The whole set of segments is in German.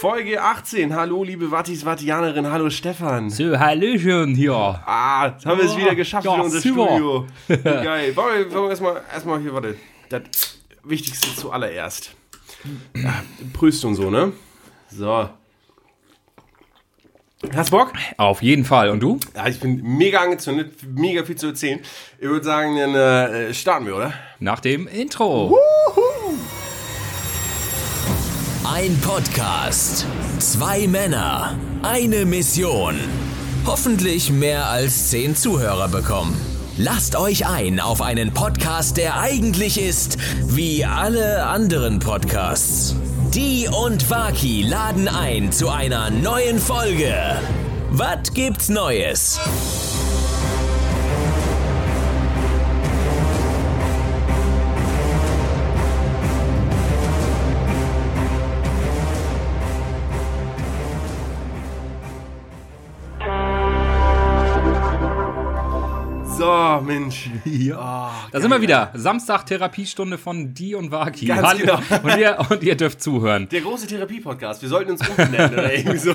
Folge 18. Hallo, liebe Wattis, Wattianerin. Hallo, Stefan. So, Hallöchen hier. Ah, jetzt haben wir es wieder geschafft ja, in unser super. Studio. Geil. Wollen wir, wollen wir erstmal, erstmal hier, warte. Das Wichtigste zuallererst. Ja, Prüst und so, ne? So. Hast Bock? Auf jeden Fall. Und du? Ja, ich bin mega angezündet, mega viel zu erzählen. Ich würde sagen, dann äh, starten wir, oder? Nach dem Intro. Ein Podcast. Zwei Männer. Eine Mission. Hoffentlich mehr als zehn Zuhörer bekommen. Lasst euch ein auf einen Podcast, der eigentlich ist wie alle anderen Podcasts. Die und Waki laden ein zu einer neuen Folge. Was gibt's Neues? So, Mensch. Ja. Da sind wir wieder. Samstag Therapiestunde von Die und Waki. Ganz Hallo. genau. Und, ihr, und ihr dürft zuhören. Der große Therapie-Podcast. Wir sollten uns umbenennen oder irgendwie so.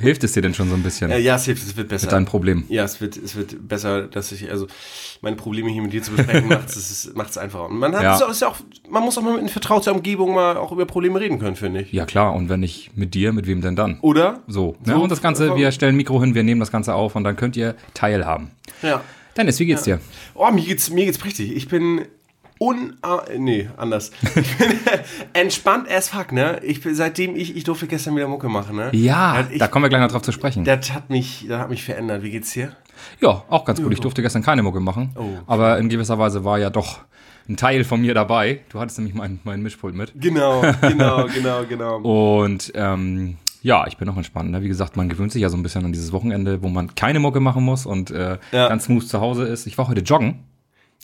Hilft es dir denn schon so ein bisschen ja, es hilft, es wird besser. mit deinem Problem? Ja, es wird, es wird besser, dass ich, also meine Probleme hier mit dir zu besprechen, macht es macht's einfacher. Und man hat Ja. ist ja auch, man muss auch mal in vertrauter Umgebung mal auch über Probleme reden können, finde ich. Ja, klar. Und wenn nicht mit dir, mit wem denn dann? Oder? So. Ne? So, Und das Ganze, wir stellen ein Mikro hin, wir nehmen das Ganze auf und dann könnt ihr teilhaben. Ja. Dennis, wie geht's dir? Oh, mir geht's, mir geht's prächtig. Ich bin un, äh, nee, anders. Ich bin entspannt as fuck, ne? Ich bin, seitdem ich, ich durfte gestern wieder Mucke machen, ne? Ja, Das, ich, da kommen wir gleich noch drauf zu sprechen. das hat mich, das hat mich verändert. Wie geht's dir? Ja, auch ganz gut. Ich durfte gestern keine Mucke machen. Oh. Aber in gewisser Weise war ja doch ein Teil von mir dabei. Du hattest nämlich meinen mein Mischpult mit. Genau, genau, genau, genau. Und ähm, ja, ich bin auch entspannt. Ne? Wie gesagt, man gewöhnt sich ja so ein bisschen an dieses Wochenende, wo man keine Mucke machen muss und äh, Ja. ganz smooth zu Hause ist. Ich war heute joggen.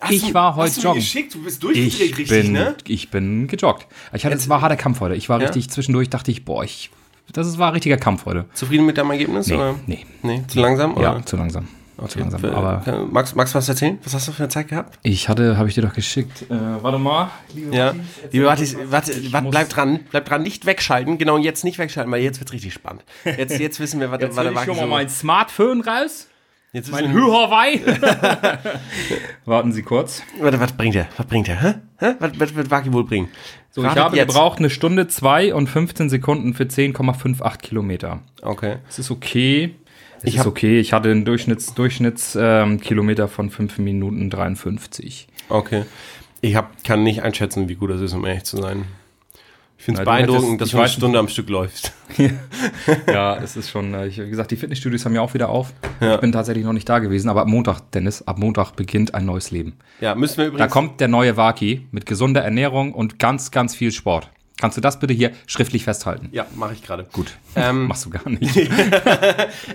Hast ich du- war heute hast du joggen. geschickt? Du bist durchgedreht, Ich richtig, bin, ne? ich bin gejoggt. Ich hatte, es war harter Kampf heute. Ich war Ja? richtig zwischendurch, dachte ich, boah, ich, das ist, war ein richtiger Kampf heute. Zufrieden mit deinem Ergebnis? Nee, oder? nee. Nee, zu langsam? Ja, Oder? zu langsam. Zu langsam. Aber magst du was erzählen? Was hast du für eine Zeit gehabt? ich hatte, habe ich dir doch geschickt. Äh, warte mal. Liebe Ja. Erzähl Liebe was. warte, warte, bleib dran, bleib dran, nicht wegschalten. Genau, jetzt nicht wegschalten, weil jetzt wird's richtig spannend. Jetzt, jetzt wissen wir, was, Jetzt was der ich schon mal mein Smartphone raus. Jetzt Mein Huawei. Warten Sie kurz. warte, was bringt er? Was bringt er? Hä? Hä? Was, was wird Waki wohl bringen? So, ich Ratet habe jetzt. gebraucht eine Stunde 2 und 15 Sekunden für 10,58 Kilometer. Okay. Das ist okay. Es Ich ist okay. Ich hatte einen Durchschnitts, Durchschnitts ähm, Kilometer von 5 Minuten 53. Okay. Ich hab, kann nicht einschätzen, wie gut das ist, um ehrlich zu sein. Ich finde es beeindruckend, dass du eine Stunde am Stück läufst. ja, es ist schon, äh, ich, wie gesagt, die Fitnessstudios haben ja auch wieder auf. Ja. Ich bin tatsächlich noch nicht da gewesen, aber ab Montag, Dennis, ab Montag beginnt ein neues Leben. Ja, müssen wir Da übrigens... kommt der neue Waki mit gesunder Ernährung und ganz, ganz viel Sport. Kannst du das bitte hier schriftlich festhalten? Ja, mache ich gerade. Gut. Ähm, Machst du gar nicht.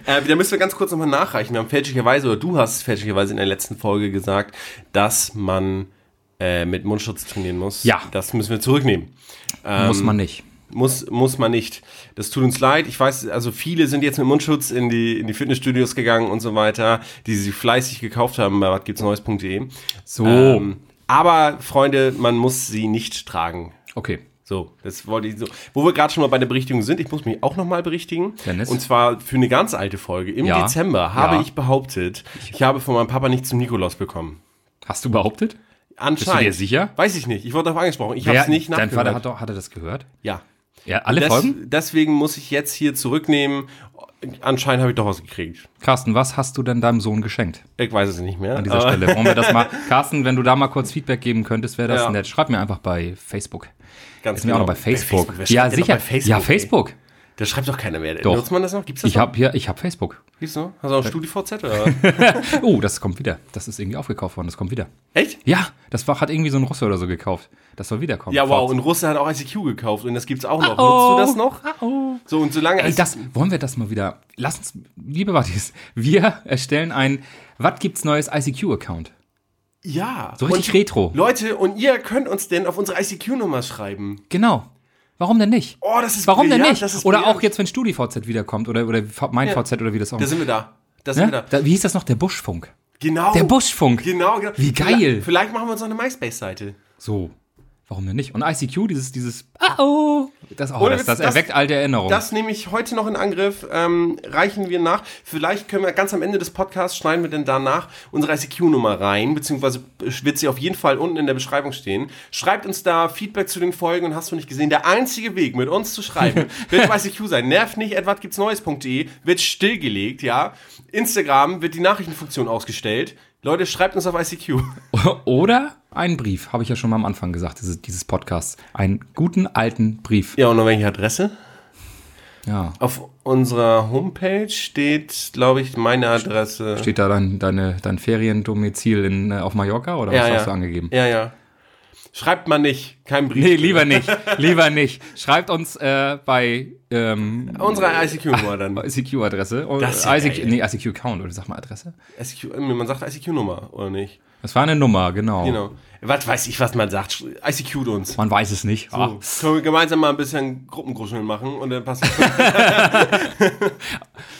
Äh, da müssen wir ganz kurz nochmal nachreichen. Wir haben fälschlicherweise, oder du hast fälschlicherweise in der letzten Folge gesagt, dass man äh, mit Mundschutz trainieren muss. Ja. Das müssen wir zurücknehmen. Ähm, Muss man nicht. Muss, muss man nicht. Das tut uns leid. Ich weiß, also viele sind jetzt mit Mundschutz in die, in die Fitnessstudios gegangen und so weiter, die sie fleißig gekauft haben bei watgibtsneues.de. So. Ähm, aber, Freunde, man muss sie nicht tragen. okay. So, das wollte ich so. Wo wir gerade schon mal bei der Berichtigung sind, ich muss mich auch nochmal berichtigen. Dennis? Und zwar für eine ganz alte Folge. Im Ja. Dezember habe Ja. ich behauptet, ich habe von meinem Papa nichts zum Nikolaus bekommen. Hast du behauptet? Anscheinend. dir sicher? Weiß ich nicht. Ich wurde darauf angesprochen. Ich habe es nicht Dein nachgehört. Vater hat, doch, hat er das gehört? ja. Ja, alle Des, Folgen? Deswegen muss ich jetzt hier zurücknehmen. Anscheinend habe ich doch was gekriegt. Carsten, was hast du denn deinem Sohn geschenkt Ich weiß es nicht mehr. an dieser Stelle? Wollen wir das mal, Carsten, wenn du da mal kurz Feedback geben könntest, wäre das Ja. nett. Schreib mir einfach bei Facebook. Ganz Ist mir auch noch bei Facebook. Ja, schreibt denn noch sicher. Bei Facebook ja, ey? Da schreibt doch keiner mehr. Doch. Nutzt man das noch? Gibt's das Ich noch? habe hier, ich habe Facebook. Gibt's noch? Hast du auch StudiVZ oder? Oh, das kommt wieder. Das ist irgendwie aufgekauft worden. Das kommt wieder. Echt? Ja, das war, hat irgendwie so ein Russe oder so gekauft. Das soll wiederkommen. Ja, wow. Und Russe hat auch ICQ gekauft und das gibt's auch noch. Oh. Nutzt du das noch? So, und solange Ey, das, wollen wir das mal wieder, lass uns, liebe Wattis, wir erstellen ein, was gibt's neues ICQ-Account? Ja. So richtig und, retro. Leute, und ihr könnt uns denn auf unsere ICQ-Nummer schreiben. Genau. Warum denn nicht? Oh, das ist Warum denn brillant, nicht? das ist Oder brillant. auch jetzt, wenn StudiVZ wiederkommt oder, oder mein Ja. VZ oder wie das auch Da sind wir da. Da sind ne? wir da. da. Wie hieß das noch? Der Buschfunk. Genau. Der Buschfunk. Genau, genau. Wie geil. Vielleicht, vielleicht machen wir uns noch eine MySpace-Seite. So. Warum denn nicht? Und ICQ, dieses, dieses, ah, oh, das, oh, das, das das- erweckt alte Erinnerungen. Das nehme ich heute noch in Angriff. Ähm, reichen wir nach. Vielleicht können wir ganz am Ende des Podcasts schneiden wir denn danach unsere ICQ-Nummer rein, beziehungsweise wird sie auf jeden Fall unten in der Beschreibung stehen. Schreibt uns da Feedback zu den Folgen und hast du nicht gesehen. Der einzige Weg, mit uns zu schreiben, wird auf ICQ sein. Nervt nicht, etwas gibt's Neues.de, wird stillgelegt, ja. Instagram wird die Nachrichtenfunktion ausgestellt. Leute, schreibt uns auf ICQ. Oder einen Brief, habe ich ja schon mal am Anfang gesagt, dieses, Podcasts. Einen guten alten Brief. Ja, und noch welche Adresse? Ja. Auf unserer Homepage steht, glaube ich, meine Adresse. Steht da dein, deine, dein Feriendomizil in, äh, auf Mallorca oder was ja, hast ja. du angegeben? Ja, ja. Schreibt man nicht, kein Brief. Nee, lieber nicht. Lieber nicht. Schreibt uns äh, bei ähm, Unsere ICQ-Nummer dann. ICQ-Adresse. Ja ICQ, nee, ICQ-Account, oder sag mal Adresse. ICQ, man sagt ICQ-Nummer, oder nicht? Das war eine Nummer, genau. Genau. Was weiß ich, was man sagt. ICQt uns. Man weiß es nicht. Ah, So, können wir gemeinsam mal ein bisschen Gruppengruscheln machen und dann passt.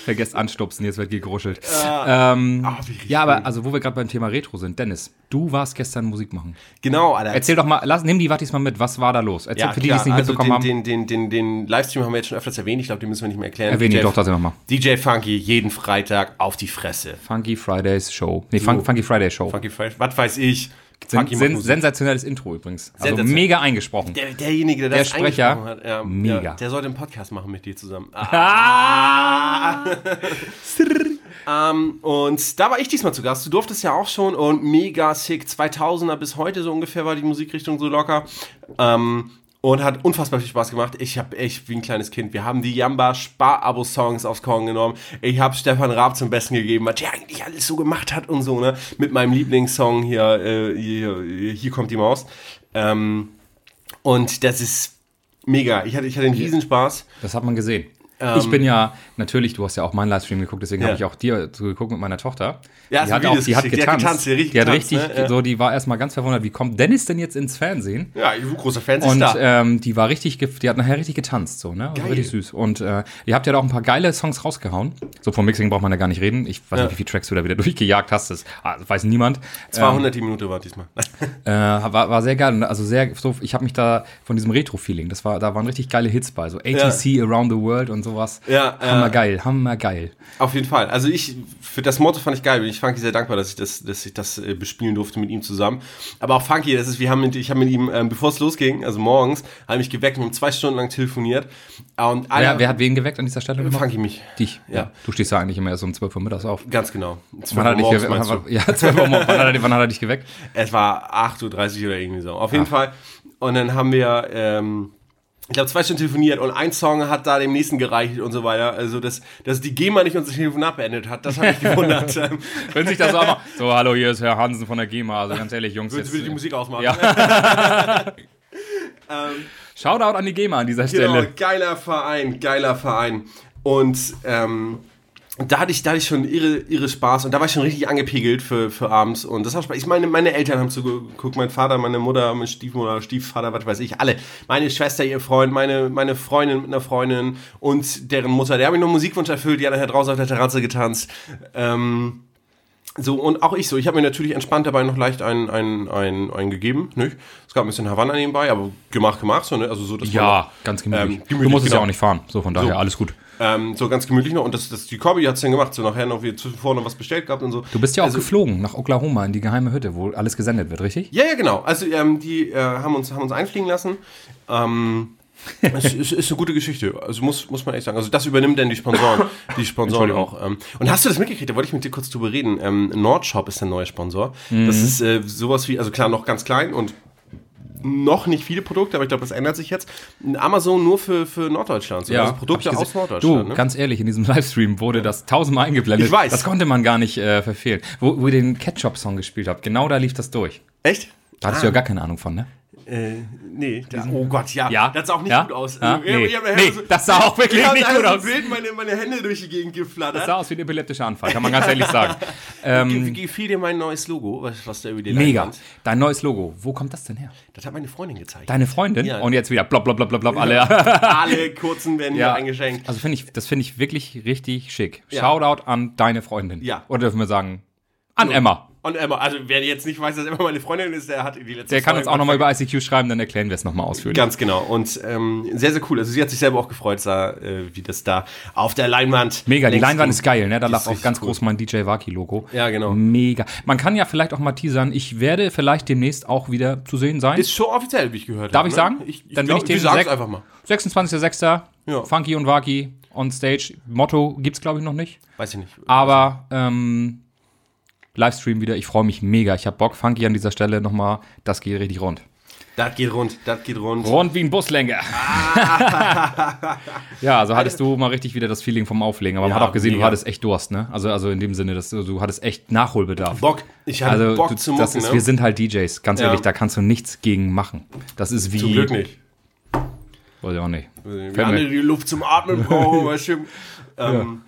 vergesst anstupsen, jetzt wird gegruschelt. ähm, Ah, wie richtig. ja, aber also wo wir gerade beim Thema Retro sind, Dennis, du warst gestern Musik machen. genau, Alter. Erzähl doch mal, lass, nimm die Wattis mal mit, was war da los? Erzähl für die, die es nicht also mitbekommen den, haben. den, den, den, den Livestream haben wir jetzt schon öfters erwähnt. Ich glaube, den müssen wir nicht mehr erklären. Erwähne DJ doch das nochmal. DJ Funky jeden Freitag auf die Fresse. Funky Fridays Show. Nee, Fun Funky Friday Show. Funky Fresh, was weiß ich. Sen sen sensationelles Intro übrigens. Also mega eingesprochen. Der, derjenige, der, Der das Sprecher, hat, ja, mega. Ja, der sollte einen Podcast machen mit dir zusammen. Ah. ähm, und da war ich diesmal zu Gast. Du durftest ja auch schon und mega sick. 2000er bis heute so ungefähr war die Musikrichtung so locker. Ähm, und hat unfassbar viel Spaß gemacht. Ich habe echt wie ein kleines Kind. Wir haben die Jamba Spar-Abo-Songs aufs Korn genommen. Ich habe Stefan Raab zum Besten gegeben, was der eigentlich alles so gemacht hat und so, ne? Mit meinem Lieblingssong hier, äh, hier, hier kommt die Maus. Ähm, und das ist mega. Ich hatte, ich hatte einen Riesenspaß. Das hat man gesehen. ich bin ja, natürlich, du hast ja auch meinen Livestream geguckt, deswegen Ähm, Ja. habe ich auch dir zugeguckt mit meiner Tochter. Ja, die hat auch, die hat geschickt. Die hat getanzt. getanzt, die hat richtig die getanzt, ne? Ja. so, die war erstmal ganz verwundert, wie kommt Dennis denn jetzt ins Fernsehen? Ja, ich bin großer Fan Und ähm, die war richtig, die hat nachher richtig getanzt, so, ne? Also richtig süß. Und äh, ihr habt ja da auch ein paar geile Songs rausgehauen. So vom Mixing braucht man da gar nicht reden. Ich weiß Ja. nicht, wie viele Tracks du da wieder durchgejagt hast. Das ah, weiß niemand. 200 die Minute war diesmal. Äh, war, war sehr geil. Also sehr, so, ich habe mich da von diesem Retro-Feeling, das war, da waren richtig geile Hits bei, so ATC Around the World und sowas. Ja, ja. hammergeil, hammergeil. Auf jeden Fall. Also ich, für das Motto fand ich geil. Bin ich Funky sehr dankbar, dass ich das, dass ich das äh, bespielen durfte mit ihm zusammen. Aber auch Funky, das ist, wir haben mit, ich habe mit ihm, ähm, bevor es losging, also morgens, habe ich mich geweckt und haben zwei Stunden lang telefoniert. Und alle, Wer, wer hat wen geweckt an dieser Stelle? nochmal? Funky mich. Dich. Ja. Ja. Du stehst ja eigentlich immer erst um 12 Uhr mittags auf. Ganz genau. 12 Wann hat, er Uhr dich morgens, geweckt? meinst du? ja, 12 Uhr morgens. Wann hat, er, wann hat er dich geweckt? Es war 8.30 Uhr oder irgendwie so. Auf jeden Fall. Und dann haben wir, ähm, ich glaube, zwei Stunden telefoniert und ein Song hat da dem nächsten gereicht und so weiter. Also, dass, dass die GEMA nicht unser Telefonat beendet hat, das habe ich gewundert. Ähm, Wenn sich das so einmal. So, hallo, hier ist Herr Hansen von der GEMA. Also ganz ehrlich, Jungs. Willst Jetzt, du die Musik ausmachen? Ja. Shoutout an die GEMA an dieser Genau, Stelle. geiler Verein, geiler Verein. Und ähm, da hatte ich, da hatte ich schon irre, irre Spaß und da war ich schon richtig angepegelt für, für abends. Und das hat Spaß. Ich meine, meine Eltern haben zugeguckt, mein Vater, meine Mutter, mein Stiefmutter, Stiefvater, was weiß ich, alle. Meine Schwester, ihr Freund, meine, meine Freundin mit einer Freundin und deren Mutter. Der haben mir noch einen Musikwunsch erfüllt, die hat nachher draußen auf der Terrasse getanzt. Ähm, so, und auch ich so. Ich habe mir natürlich entspannt dabei noch leicht einen, einen, einen, einen gegeben. Nicht? Es gab ein bisschen Havanna nebenbei, aber gemacht, gemacht. So, ne? Also so, dass man Ja, ganz gemütlich. Ähm, gemütlich, du musst es ja genau. auch nicht fahren. So, von daher, So. alles gut. Ähm, so ganz gemütlich noch. Und das, das, die Corby hat es dann gemacht. So nachher noch wie zuvor noch was bestellt gehabt und so. Du bist ja auch also, geflogen nach Oklahoma in die geheime Hütte, wo alles gesendet wird, richtig? Ja, ja, genau. Also ähm, die äh, haben, uns, haben uns einfliegen lassen. Ähm, es ist, ist eine gute Geschichte. Also muss, muss man echt sagen. Also das übernimmt denn die Sponsoren. Die Sponsoren auch. Ähm. Und hast du das mitgekriegt? Da wollte ich mit dir kurz drüber reden. Ähm, Nordshop ist der neue Sponsor. Mhm. Das ist äh, sowas wie, also klar, noch ganz klein und noch nicht viele Produkte, aber ich glaube, das ändert sich jetzt. Amazon nur für, für Norddeutschland. So. also Produkte aus. Norddeutschland. Du, ne? ganz ehrlich, in diesem Livestream wurde das tausendmal eingeblendet. Ich weiß. Das konnte man gar nicht äh, verfehlen. Wo, wo ihr den Ketchup-Song gespielt habt, genau da lief das durch. Echt? Da hattest du ja gar keine Ahnung von, ne? Äh, nee, da, oh Gott, ja. Ja? Das sah auch nicht Ja? gut aus. Ja? Nee. Nee, das sah auch wirklich nicht gut so aus. Bild meine, meine Hände durch die Gegend geflattert. Das sah aus wie ein epileptischer Anfall, kann man ganz ehrlich sagen. Wie Ähm, gefiel dir mein neues Logo, was, was da über die mega. Leinwand? Dein neues Logo, wo kommt das denn her? Das hat meine Freundin gezeigt. Deine Freundin? Ja. Und jetzt wieder blop, blop, blop, blop, blop, alle. Alle kurzen werden hier eingeschenkt. Also finde ich, das finde ich wirklich richtig schick. Ja. Shoutout an deine Freundin. Ja. Oder dürfen wir sagen, an Emma. Und Emma, also wer jetzt nicht weiß, dass Emma meine Freundin ist, der hat die letzte Der kann uns Folge auch nochmal über ICQ schreiben, dann erklären wir es nochmal ausführlich. Ganz genau. Und ähm, sehr, sehr cool. Also sie hat sich selber auch gefreut, sah, äh, wie das da auf der Leinwand. Mega, die Leinwand ist geil, ne? Da lag auch ganz cool. groß mein DJ Waki-Logo. Ja, genau. Mega. Man kann ja vielleicht auch mal teasern, ich werde vielleicht demnächst auch wieder zu sehen sein. Ist schon offiziell, wie ich gehört Darf habe. ich sagen? Ich, ich Dann glaub, bin ich den einfach mal. 26.06. Ja. Funky und Waki on Stage. Motto gibt's glaube ich noch nicht. Weiß ich nicht. Aber ähm, Livestream wieder. Ich freue mich mega. Ich habe Bock. Funky an dieser Stelle nochmal. Das geht richtig rund. Das geht rund, das geht rund. Rund wie ein Buslenker. ja, also hattest du mal richtig wieder das Feeling vom Auflegen. Aber man Ja, hat auch gesehen, du mega. hattest echt Durst, ne? Also, also in dem Sinne, dass du, du hattest echt Nachholbedarf. Bock. Ich hatte Also, Bock du, zu mucken, ist, ne? wir sind halt DJs, ganz Ja. ehrlich, da kannst du nichts gegen machen. Das ist wie. Zum Glück nicht. Weiß ich auch nicht. Alle mir- die Luft zum Atmen brauchen, weißt du. Ähm,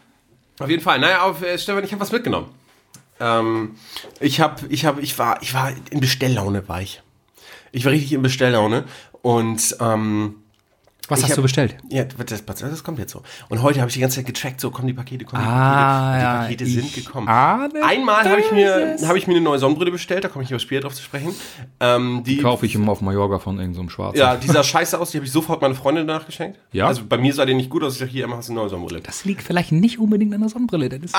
Auf jeden Fall. Naja, auf, äh, Stefan, ich habe was mitgenommen. Ähm, ich habe, ich habe, ich war, ich war in Bestelllaune, war ich. Ich war richtig in Bestelllaune und ähm, Was hast hab- du bestellt? ja, das, das, das kommt jetzt so. Und heute habe ich die ganze Zeit getrackt, so kommen die Pakete, kommen die Ah, Pakete. ja, Die Pakete sind gekommen. Einmal habe ich mir, habe ich mir eine neue Sonnenbrille bestellt, da komme ich aber später drauf zu sprechen. Ähm, die Kaufe ich immer auf Mallorca von irgendeinem so Schwarzen. Ja, die sah scheiße aus, die habe ich sofort meine Freundin danach geschenkt. Ja? Also bei mir sah die nicht gut aus, ich dachte, hier, Emma, hast du eine neue Sonnenbrille. Das liegt vielleicht nicht unbedingt an der Sonnenbrille, Dennis.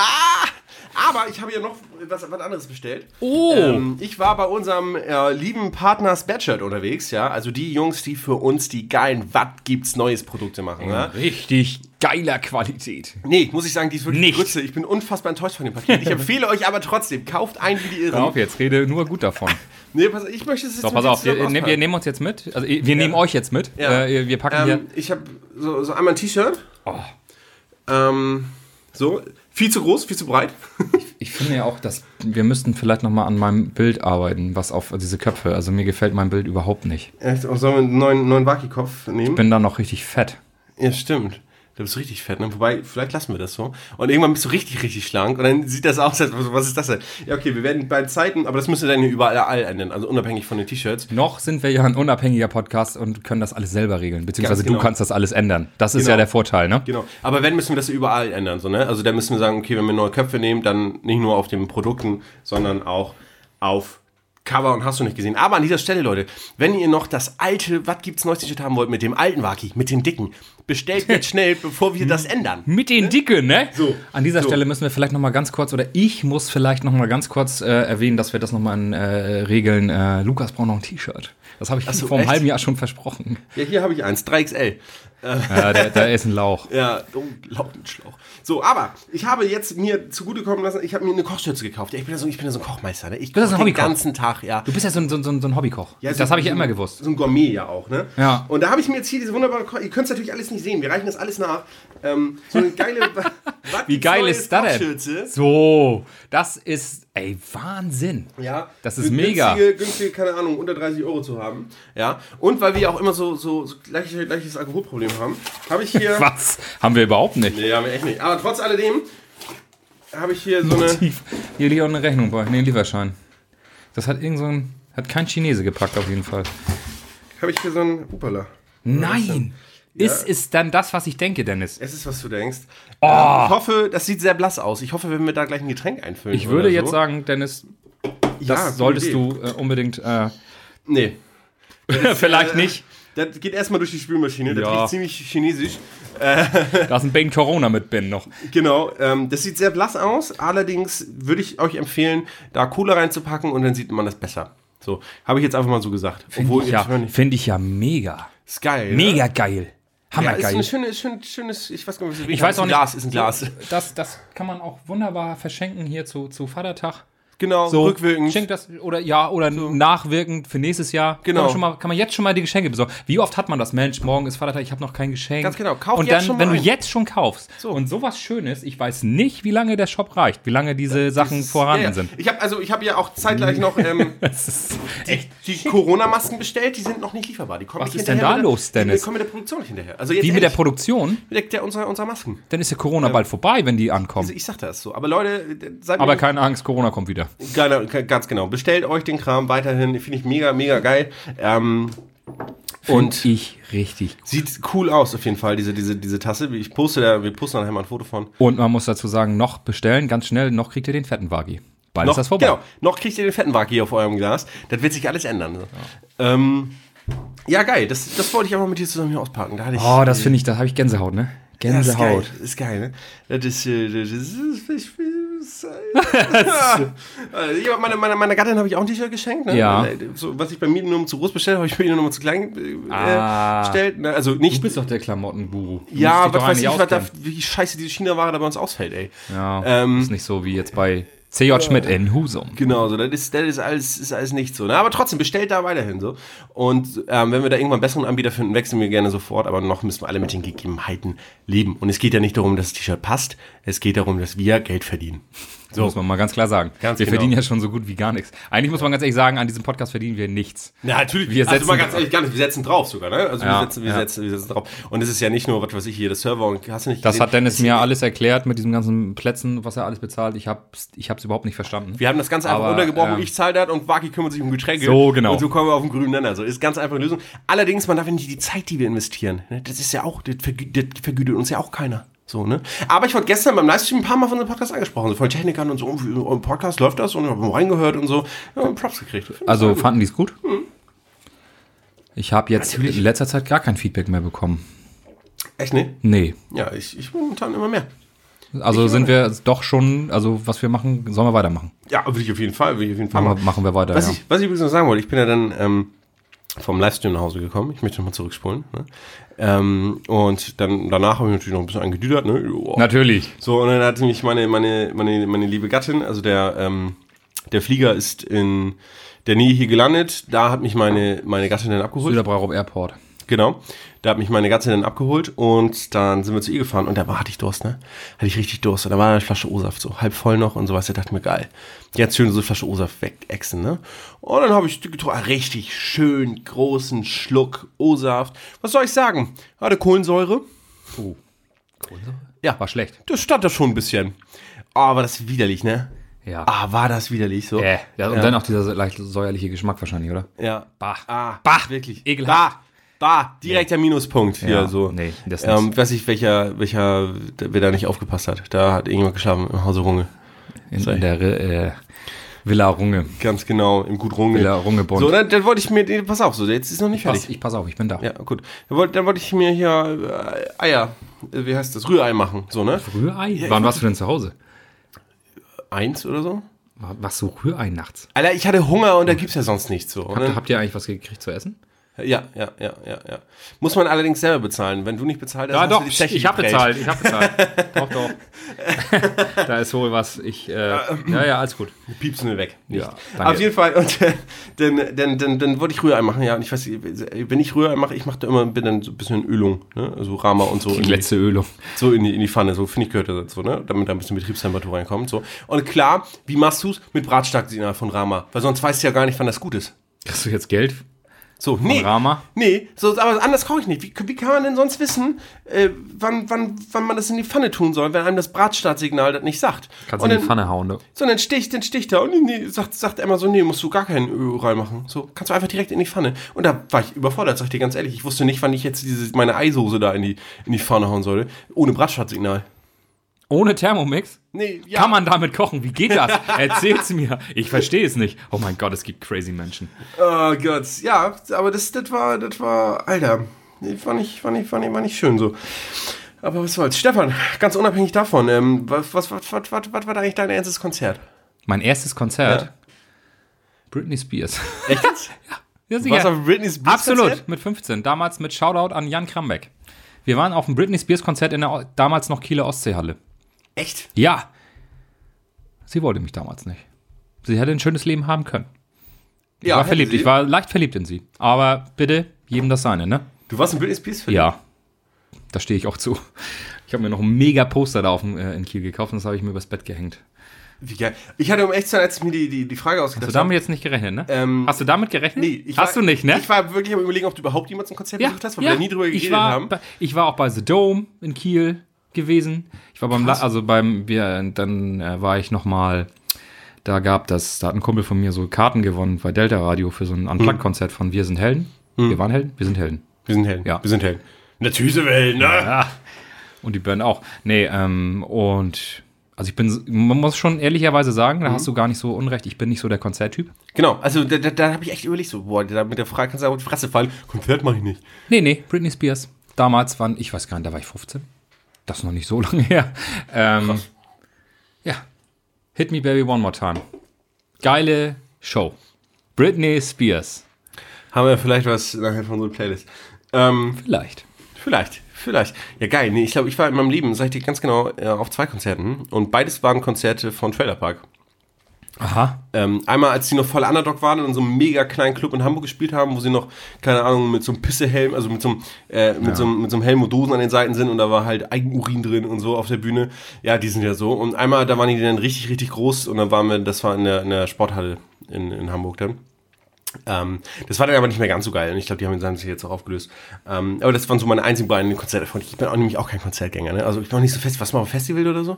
Aber ich habe ja noch was, was anderes bestellt. Oh. Ähm, ich war bei unserem äh, lieben Partner Spreadshirt unterwegs, ja. Also die Jungs, die für uns die geilen Was gibt's Neues Produkte machen, ja. Richtig geiler Qualität. Nee, muss ich sagen, die ist wirklich Nicht. Grütze. Ich bin unfassbar enttäuscht von dem Paket. Ich empfehle euch aber trotzdem, kauft ein wie die Irren. Hör auf jetzt, rede nur gut davon. Nee, pass, ich möchte es jetzt So, mit pass auf, wir, nehmen- wir nehmen uns jetzt mit. Also wir nehmen euch jetzt mit. Ja. Äh, wir packen Ähm, ich habe so, so einmal ein T-Shirt. Oh. Ähm, so, viel zu groß, viel zu breit. hier. Ich finde ja auch, dass wir müssten vielleicht nochmal an meinem Bild arbeiten, was auf diese Köpfe. Also mir gefällt mein Bild überhaupt nicht. Echt? Sollen wir einen neuen, neuen Waki-Kopf nehmen? Bin da noch richtig fett. Ja, stimmt. Du bist richtig fett, ne? Wobei, vielleicht lassen wir das so. Und irgendwann bist du richtig, richtig schlank. Und dann sieht das aus, als was was ist das denn? Ja, okay, wir werden bei Zeiten, aber das müsste dann hier überall ändern. Also unabhängig von den T-Shirts. Noch sind wir ja ein unabhängiger Podcast und können das alles selber regeln. Beziehungsweise genau. du kannst das alles ändern. Das ist Genau. ja der Vorteil, ne? Genau. Aber wenn, müssen wir das überall ändern, so, ne? Also da müssen wir sagen, okay, wenn wir neue Köpfe nehmen, dann nicht nur auf den Produkten, sondern auch auf Cover und hast du nicht gesehen. Aber an dieser Stelle, Leute, wenn ihr noch das alte, was gibt's neues T-Shirt haben wollt, mit dem alten Waki, mit dem dicken, bestellt jetzt schnell, bevor wir das ändern. Mit den Dicken, ne? So. An dieser So. Stelle müssen wir vielleicht noch mal ganz kurz, oder ich muss vielleicht noch mal ganz kurz äh, erwähnen, dass wir das noch mal in, äh, regeln. Äh, Lukas braucht noch ein T-Shirt. Das habe ich so, vor einem echt? halben Jahr schon versprochen. Ja, hier habe ich eins, 3XL. Ja, der, der ist ein Lauch. Ja, oh, Lautenschlauch. So, aber ich habe jetzt mir zugutekommen lassen, ich habe mir eine Kochschürze gekauft. Ja, ich bin ja so, ich bin ja so ein Kochmeister, ne? Ich ja so ein den ganzen Tag, ja. Du bist ja so ein, so ein, so ein so Hobbykoch. Ja, so- das habe ich ja so- immer gewusst. So ein Gourmet ja auch, ne? Ja. Und da habe ich mir jetzt hier diese wunderbare, Ko- ihr könnt es natürlich alles nicht sehen, wir reichen das alles nach. Ähm, so eine geile, Wie geil ist das denn? So, das ist, ey, Wahnsinn. Ja, Das ist mega. Günstige, günstige, keine Ahnung, unter 30 Euro zu haben. Ja, und weil wir auch immer so, so, so gleiches, gleiches Alkoholproblem haben, habe ich hier. Was? Haben wir überhaupt nicht. nee, haben wir echt nicht. Aber trotz alledem habe ich hier so eine. Tief. Hier liegt auch eine Rechnung bei. Nee, ein Lieferschein. Das hat irgend so ein, hat kein Chinese gepackt auf jeden Fall. Habe ich hier so ein. Upala. Nein. Ist es dann das, was ich denke, Dennis? Es ist, was du denkst. Ähm, ich hoffe, das sieht sehr blass aus. Ich hoffe, wenn wir da gleich ein Getränk einfüllen. Ich würde jetzt so. sagen, Dennis, ja, das gute solltest Idee. du äh, unbedingt. Äh, Nee. vielleicht äh, nicht. Das geht erstmal durch die Spülmaschine. Das Ja. riecht ziemlich chinesisch. Da ist ein Bane Corona mit bin noch. Genau. Ähm, das sieht sehr blass aus. Allerdings würde ich euch empfehlen, da Cola reinzupacken und dann sieht man das besser. So, habe ich jetzt einfach mal so gesagt. Finde ich, ja, find ich ja mega. Ist geil. Mega Ne? geil. Ja, Hammergeil. ist ein schönes, schön, schönes, ich weiß gar nicht, wie ich weiß auch ein nicht. Glas, ist ein Glas. Das, das kann man auch wunderbar verschenken hier zu, zu Vatertag. Genau, So, rückwirkend. Schenkt das, oder ja, oder nachwirkend für nächstes Jahr. Genau. Kann man, schon mal, kann man jetzt schon mal die Geschenke besorgen. Wie oft hat man das? Mensch, morgen ist Vatertag, ich habe noch kein Geschenk. Ganz genau, kauf Und jetzt dann, schon mal wenn du ein. jetzt schon kaufst und sowas Schönes, ich weiß nicht, wie lange der Shop reicht, wie lange diese Sachen vorhanden Ja, ja. sind. Ich habe also, ich habe ja auch zeitgleich noch ähm, Das ist echt. die Corona-Masken bestellt, die sind noch nicht lieferbar. Die kommen Was ist denn da der- los, Dennis? Die kommen mit der Produktion nicht hinterher. Also jetzt Wie mit der Produktion, mit der, der unserer, unserer Masken. dann ist ja Corona bald vorbei, wenn die ankommen. Also ich sag das so. Aber Leute, seid Aber keine Angst, Corona kommt wieder. Ganz, ganz genau. Bestellt euch den Kram weiterhin. Finde ich mega, mega geil. Ähm, und ich richtig. sieht cool aus auf jeden Fall, diese, diese, diese Tasse. Ich poste da, wir posten nachher mal ein Foto von. Und man muss dazu sagen, noch bestellen, ganz schnell, noch kriegt ihr den fetten Wagi. Bald noch, ist das vorbei. Genau, noch kriegt ihr den fetten Waki auf eurem Glas. Das wird sich alles ändern. So. Ja, ähm, ja geil. Das, das wollte ich einfach mit dir zusammen hier auspacken. Da Oh, das finde ich, da habe ich Gänsehaut, ne? Ja, das ist geil. Gänsehaut. Ist geil, ne? Das ist, äh, das ist, das ist, meine, meine, meine Gattin habe ich auch ein T-Shirt geschenkt. Ne? Ja. So, was ich bei mir nur zu groß bestellt habe, habe ich bei ihr nur zu klein äh, Ah. bestellt. Ne? Also Du bist doch der Klamottenguru. Du Ja, was doch weiß ich, was da, wie scheiße diese China-Ware da bei uns ausfällt, ey. Ja, Ähm, ist nicht so wie jetzt bei CJ Schmidt in Husum. Genau, so, das ist, das ist alles, ist alles nicht so. Ne? Aber trotzdem, bestellt da weiterhin so. Und ähm, wenn wir da irgendwann einen besseren Anbieter finden, wechseln wir gerne sofort. Aber noch müssen wir alle mit den Gegebenheiten leben. Und es geht ja nicht darum, dass das T-Shirt passt. Es geht darum, dass wir Geld verdienen. So muss man mal ganz klar sagen. Ganz wir genau. verdienen ja schon so gut wie gar nichts. Eigentlich muss man ganz ehrlich sagen, an diesem Podcast verdienen wir nichts. Ja, natürlich. Wir also setzen- mal ganz ehrlich, gar nicht. Wir setzen drauf sogar, ne? Also Ja, wir, setzen, wir, ja. setzen, wir setzen drauf. Und es ist ja nicht nur, was weiß ich, hier, das Server und hast du nicht Das gesehen? hat Dennis mir alles erklärt mit diesen ganzen Plätzen, was er alles bezahlt. Ich hab's, ich hab's überhaupt nicht verstanden. Wir haben das ganz einfach runtergebrochen. ähm, ich zahle das und Waki kümmert sich um Getränke. So, genau. Und so kommen wir auf den grünen Nenner. So ist ganz einfach eine Lösung. Allerdings, man darf nicht die Zeit, die wir investieren. ne? Das ist ja auch, das vergütet uns ja auch keiner. So, ne? Aber ich wurde gestern beim Livestream ein paar Mal von unserem Podcast angesprochen, so von Technikern und so, im Podcast läuft das und ich habe reingehört und so. Ja, und Props gekriegt. Find ich Also fanden die es gut? Ich habe jetzt in letzter Zeit gar kein Feedback mehr bekommen. Echt, ne? Nee. Ja, ich, ich momentan immer mehr. Also sind wir doch schon, also was wir machen, sollen wir weitermachen. Ja, würde ich auf jeden Fall, würde ich auf jeden Fall Machen machen wir weiter. Was, ja. ich, was ich übrigens noch sagen wollte, ich bin ja dann ähm, vom Livestream nach Hause gekommen. Ich möchte nochmal zurückspulen. Ne? Ähm, und dann danach habe ich natürlich noch ein bisschen angedüdert. Ne? Natürlich. So, und dann hat mich meine, meine, meine, meine liebe Gattin, also der, ähm, der Flieger ist in der Nähe hier gelandet. Da hat mich meine, meine Gattin dann abgeholt. Süderbrauch Airport. Genau. Da hat mich meine Gattin dann abgeholt und dann sind wir zu ihr gefahren und da war, hatte ich Durst, ne? Hatte ich richtig Durst. Und da war eine Flasche O-Saft so halb voll noch und sowas. Da dachte ich mir, geil. Jetzt schön so eine Flasche O-Saft wegexen, ne? Und dann habe ich getrunken, einen richtig schön großen Schluck O-Saft. Was soll ich sagen? Hatte Kohlensäure. Oh. Ja. War schlecht. Das stand da schon ein bisschen. Ah, war das widerlich, ne? Ja. Ah, war das widerlich so? Äh, ja, und Ja. dann auch dieser leicht säuerliche Geschmack wahrscheinlich, oder? Ja. Bah. Ah, Bah. wirklich. Ekelhaft. Bah. Bah. Direkt der Minuspunkt hier Ja, so. nee, das ähm, nicht. weiß ich, welcher, welcher, wer da nicht aufgepasst hat. Da hat irgendjemand geschlafen im Hause Runge. In, in der äh, Villa Runge. Ganz genau, im Gut Runge. Villa Rungebund. So, dann, dann wollte ich mir, nee, pass auf, so, jetzt ist noch nicht Pass, fertig. ich pass auf, ich bin da. Ja, gut. Dann wollte, dann wollte ich mir hier äh, Eier, äh, wie heißt das, Rührei machen, so, ne? Rührei? Wann warst du denn zu Hause? Eins oder so? Was so Rührei nachts? Alter, ich hatte Hunger und da gibt's ja sonst nichts so. Habt, ihr- habt ihr eigentlich was gekriegt zu essen? Ja, ja, ja, ja, ja. Muss man allerdings selber bezahlen. Wenn du nicht bezahlt hast, hast du die Zeche ich habe bezahlt, ich habe bezahlt. doch, doch. da ist wohl was. Ich, äh, ja, ja, alles gut. Piepsen wir weg. Nicht. Ja, danke. Auf jeden Fall. Und äh, dann, dann, dann, dann wollte ich Rührei machen. Ja, und ich weiß, wenn ich Rührei mache, ich mache da immer bin dann so ein bisschen Ölung, ne? Also Rama und so. Die in die- letzte Ölung. So in die, in die Pfanne, so finde ich gehört das so, ne? Damit da ein bisschen Betriebstemperatur reinkommt. So. Und klar, wie machst du's? Mit Bratstarksignal von Rama. Weil sonst weißt du ja gar nicht, wann das gut ist. Kriegst du jetzt Geld So, nee. Rama? Nee, so, aber anders koche ich nicht. Wie, wie kann man denn sonst wissen, äh, wann, wann, wann man das in die Pfanne tun soll, wenn einem das Bratstartsignal das nicht sagt? Kannst du in die Pfanne hauen, ne? So, dann sticht, dann sticht er und nee, sagt, sagt Emma so, nee, musst du gar kein Öl reinmachen. So, kannst du einfach direkt in die Pfanne. Und da war ich überfordert, sag ich dir ganz ehrlich. Ich wusste nicht, wann ich jetzt diese, meine Eisoße da in die, in die Pfanne hauen sollte. Ohne Bratstartsignal. Ohne Thermomix? Nee, ja. Kann man damit kochen? Wie geht das? Erzähl's mir. Ich verstehe es nicht. Oh mein Gott, es gibt crazy Menschen. Oh Gott, ja, aber das, das war, das war, Alter, war nicht, war nicht, war nicht, war nicht schön so. Aber was soll's. Stefan, ganz unabhängig davon, ähm, was, was, was, was, was, was war da eigentlich dein ernstes Konzert? Mein erstes Konzert. Ja. Britney Spears. Echt jetzt? ja, Du warst auf Britney Spears Absolut, Konzert? mit 15. Damals mit Shoutout an Jan Krambeck. Wir waren auf dem Britney Spears Konzert in der damals noch Kieler Ostseehalle. Echt? Ja. Sie wollte mich damals nicht. Sie hätte ein schönes Leben haben können. Ich war hätte verliebt. sie. Ich war leicht verliebt in sie. Aber bitte, jedem das seine, ne? Du warst in Britney Spears verliebt? Ja. Da stehe ich auch zu. Ich habe mir noch ein mega Poster da auf äh, in Kiel gekauft und das habe ich mir übers Bett gehängt. Wie geil. Ich hatte um echt zu sein, als ich mir die, die, die Frage Hast ausgedacht du damit jetzt nicht gerechnet, ne? Ähm, Hast du damit gerechnet? Nee, ich Hast war, du nicht, ne? Ich war wirklich am überlegen, ob du überhaupt jemals ein Konzert besucht hast, weil wir da nie drüber geredet ich war, haben. bei- Ich war auch bei The Dome in Kiel gewesen. Ich war beim, La also beim, wir, dann äh, war ich noch mal, da gab das, da hat ein Kumpel von mir so Karten gewonnen bei Delta Radio für so ein Unplugged-Konzert von Wir sind Helden. Wir waren Helden? Wir sind Helden. Wir sind Helden. Ja. Wir sind Helden. Natürlich sind wir Helden, ne? Ja. Und die Band auch. Nee, ähm, und Also ich bin, man muss schon ehrlicherweise sagen, da hast du gar nicht so unrecht, ich bin nicht so der Konzerttyp. Genau, also da, da, da habe ich echt überlegt, so, boah, da mit der Frage kannst du auf die Fresse fallen. Konzert mache ich nicht. Nee, nee, Britney Spears. Damals waren, ich weiß gar nicht, da war ich 15. Das ist noch nicht so lange her. Ähm, ja. Hit Me Baby One More Time. Geile Show. Britney Spears. Haben wir vielleicht was nachher von unserer Playlist. Ähm, Vielleicht. Vielleicht, vielleicht. Ja, geil. Nee, ich glaube, ich war in meinem Leben, sag ich dir ganz genau, äh, auf zwei Konzerten. Und beides waren Konzerte von Trailer Park. Aha. Ähm, einmal, als sie noch voll Underdog waren und in so einem mega kleinen Club in Hamburg gespielt haben, wo sie noch, keine Ahnung, mit so einem Pissehelm, also mit so einem, äh, mit, so einem, mit so einem Helm und Dosen an den Seiten sind und da war halt Eigenurin drin und so auf der Bühne. Ja, die sind ja so. Und einmal, da waren die dann richtig, richtig groß und dann waren wir, das war in der, in der Sporthalle in, in Hamburg dann. Ähm, das war dann aber nicht mehr ganz so geil und ich glaube, die haben haben sich jetzt auch aufgelöst. Ähm, aber das waren so meine einzigen beiden Konzerte. Ich bin auch nämlich auch kein Konzertgänger, ne? Also ich bin auch nicht so fest, was mal auf Festival oder so?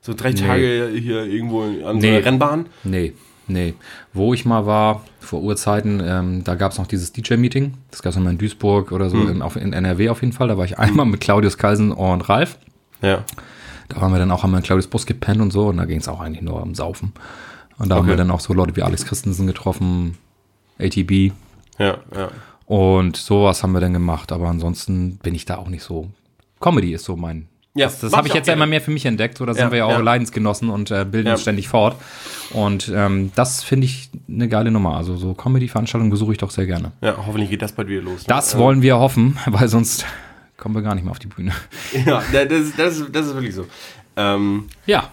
So drei Tage hier irgendwo an so Nee. einer Rennbahn. Nee, nee. Wo ich mal war, vor Urzeiten, ähm, da gab es noch dieses DJ-Meeting. Das gab es mal in Duisburg oder so, in, auf, in NRW auf jeden Fall. Da war ich einmal mit Claudius Kalsen und Ralf. Ja. Da waren wir dann auch, haben wir in Claudius Bus gepennt und so. Und da ging es auch eigentlich nur um Saufen. Und da haben Okay. wir dann auch so Leute wie Alex Christensen getroffen, ATB. Ja, ja. Und sowas haben wir dann gemacht. Aber ansonsten bin ich da auch nicht so. Comedy ist so mein. Ja, das das habe ich jetzt ja immer mehr für mich entdeckt. So, da sind wir ja auch. Leidensgenossen und äh, bilden uns ständig fort. Und ähm, das finde ich eine geile Nummer. Also so Comedy-Veranstaltungen besuche ich doch sehr gerne. Ja, hoffentlich geht das bald wieder los. ne? Das wollen wir hoffen, weil sonst kommen wir gar nicht mehr auf die Bühne. Ja, das, ist- das, ist, das ist wirklich so. Ähm, Ja.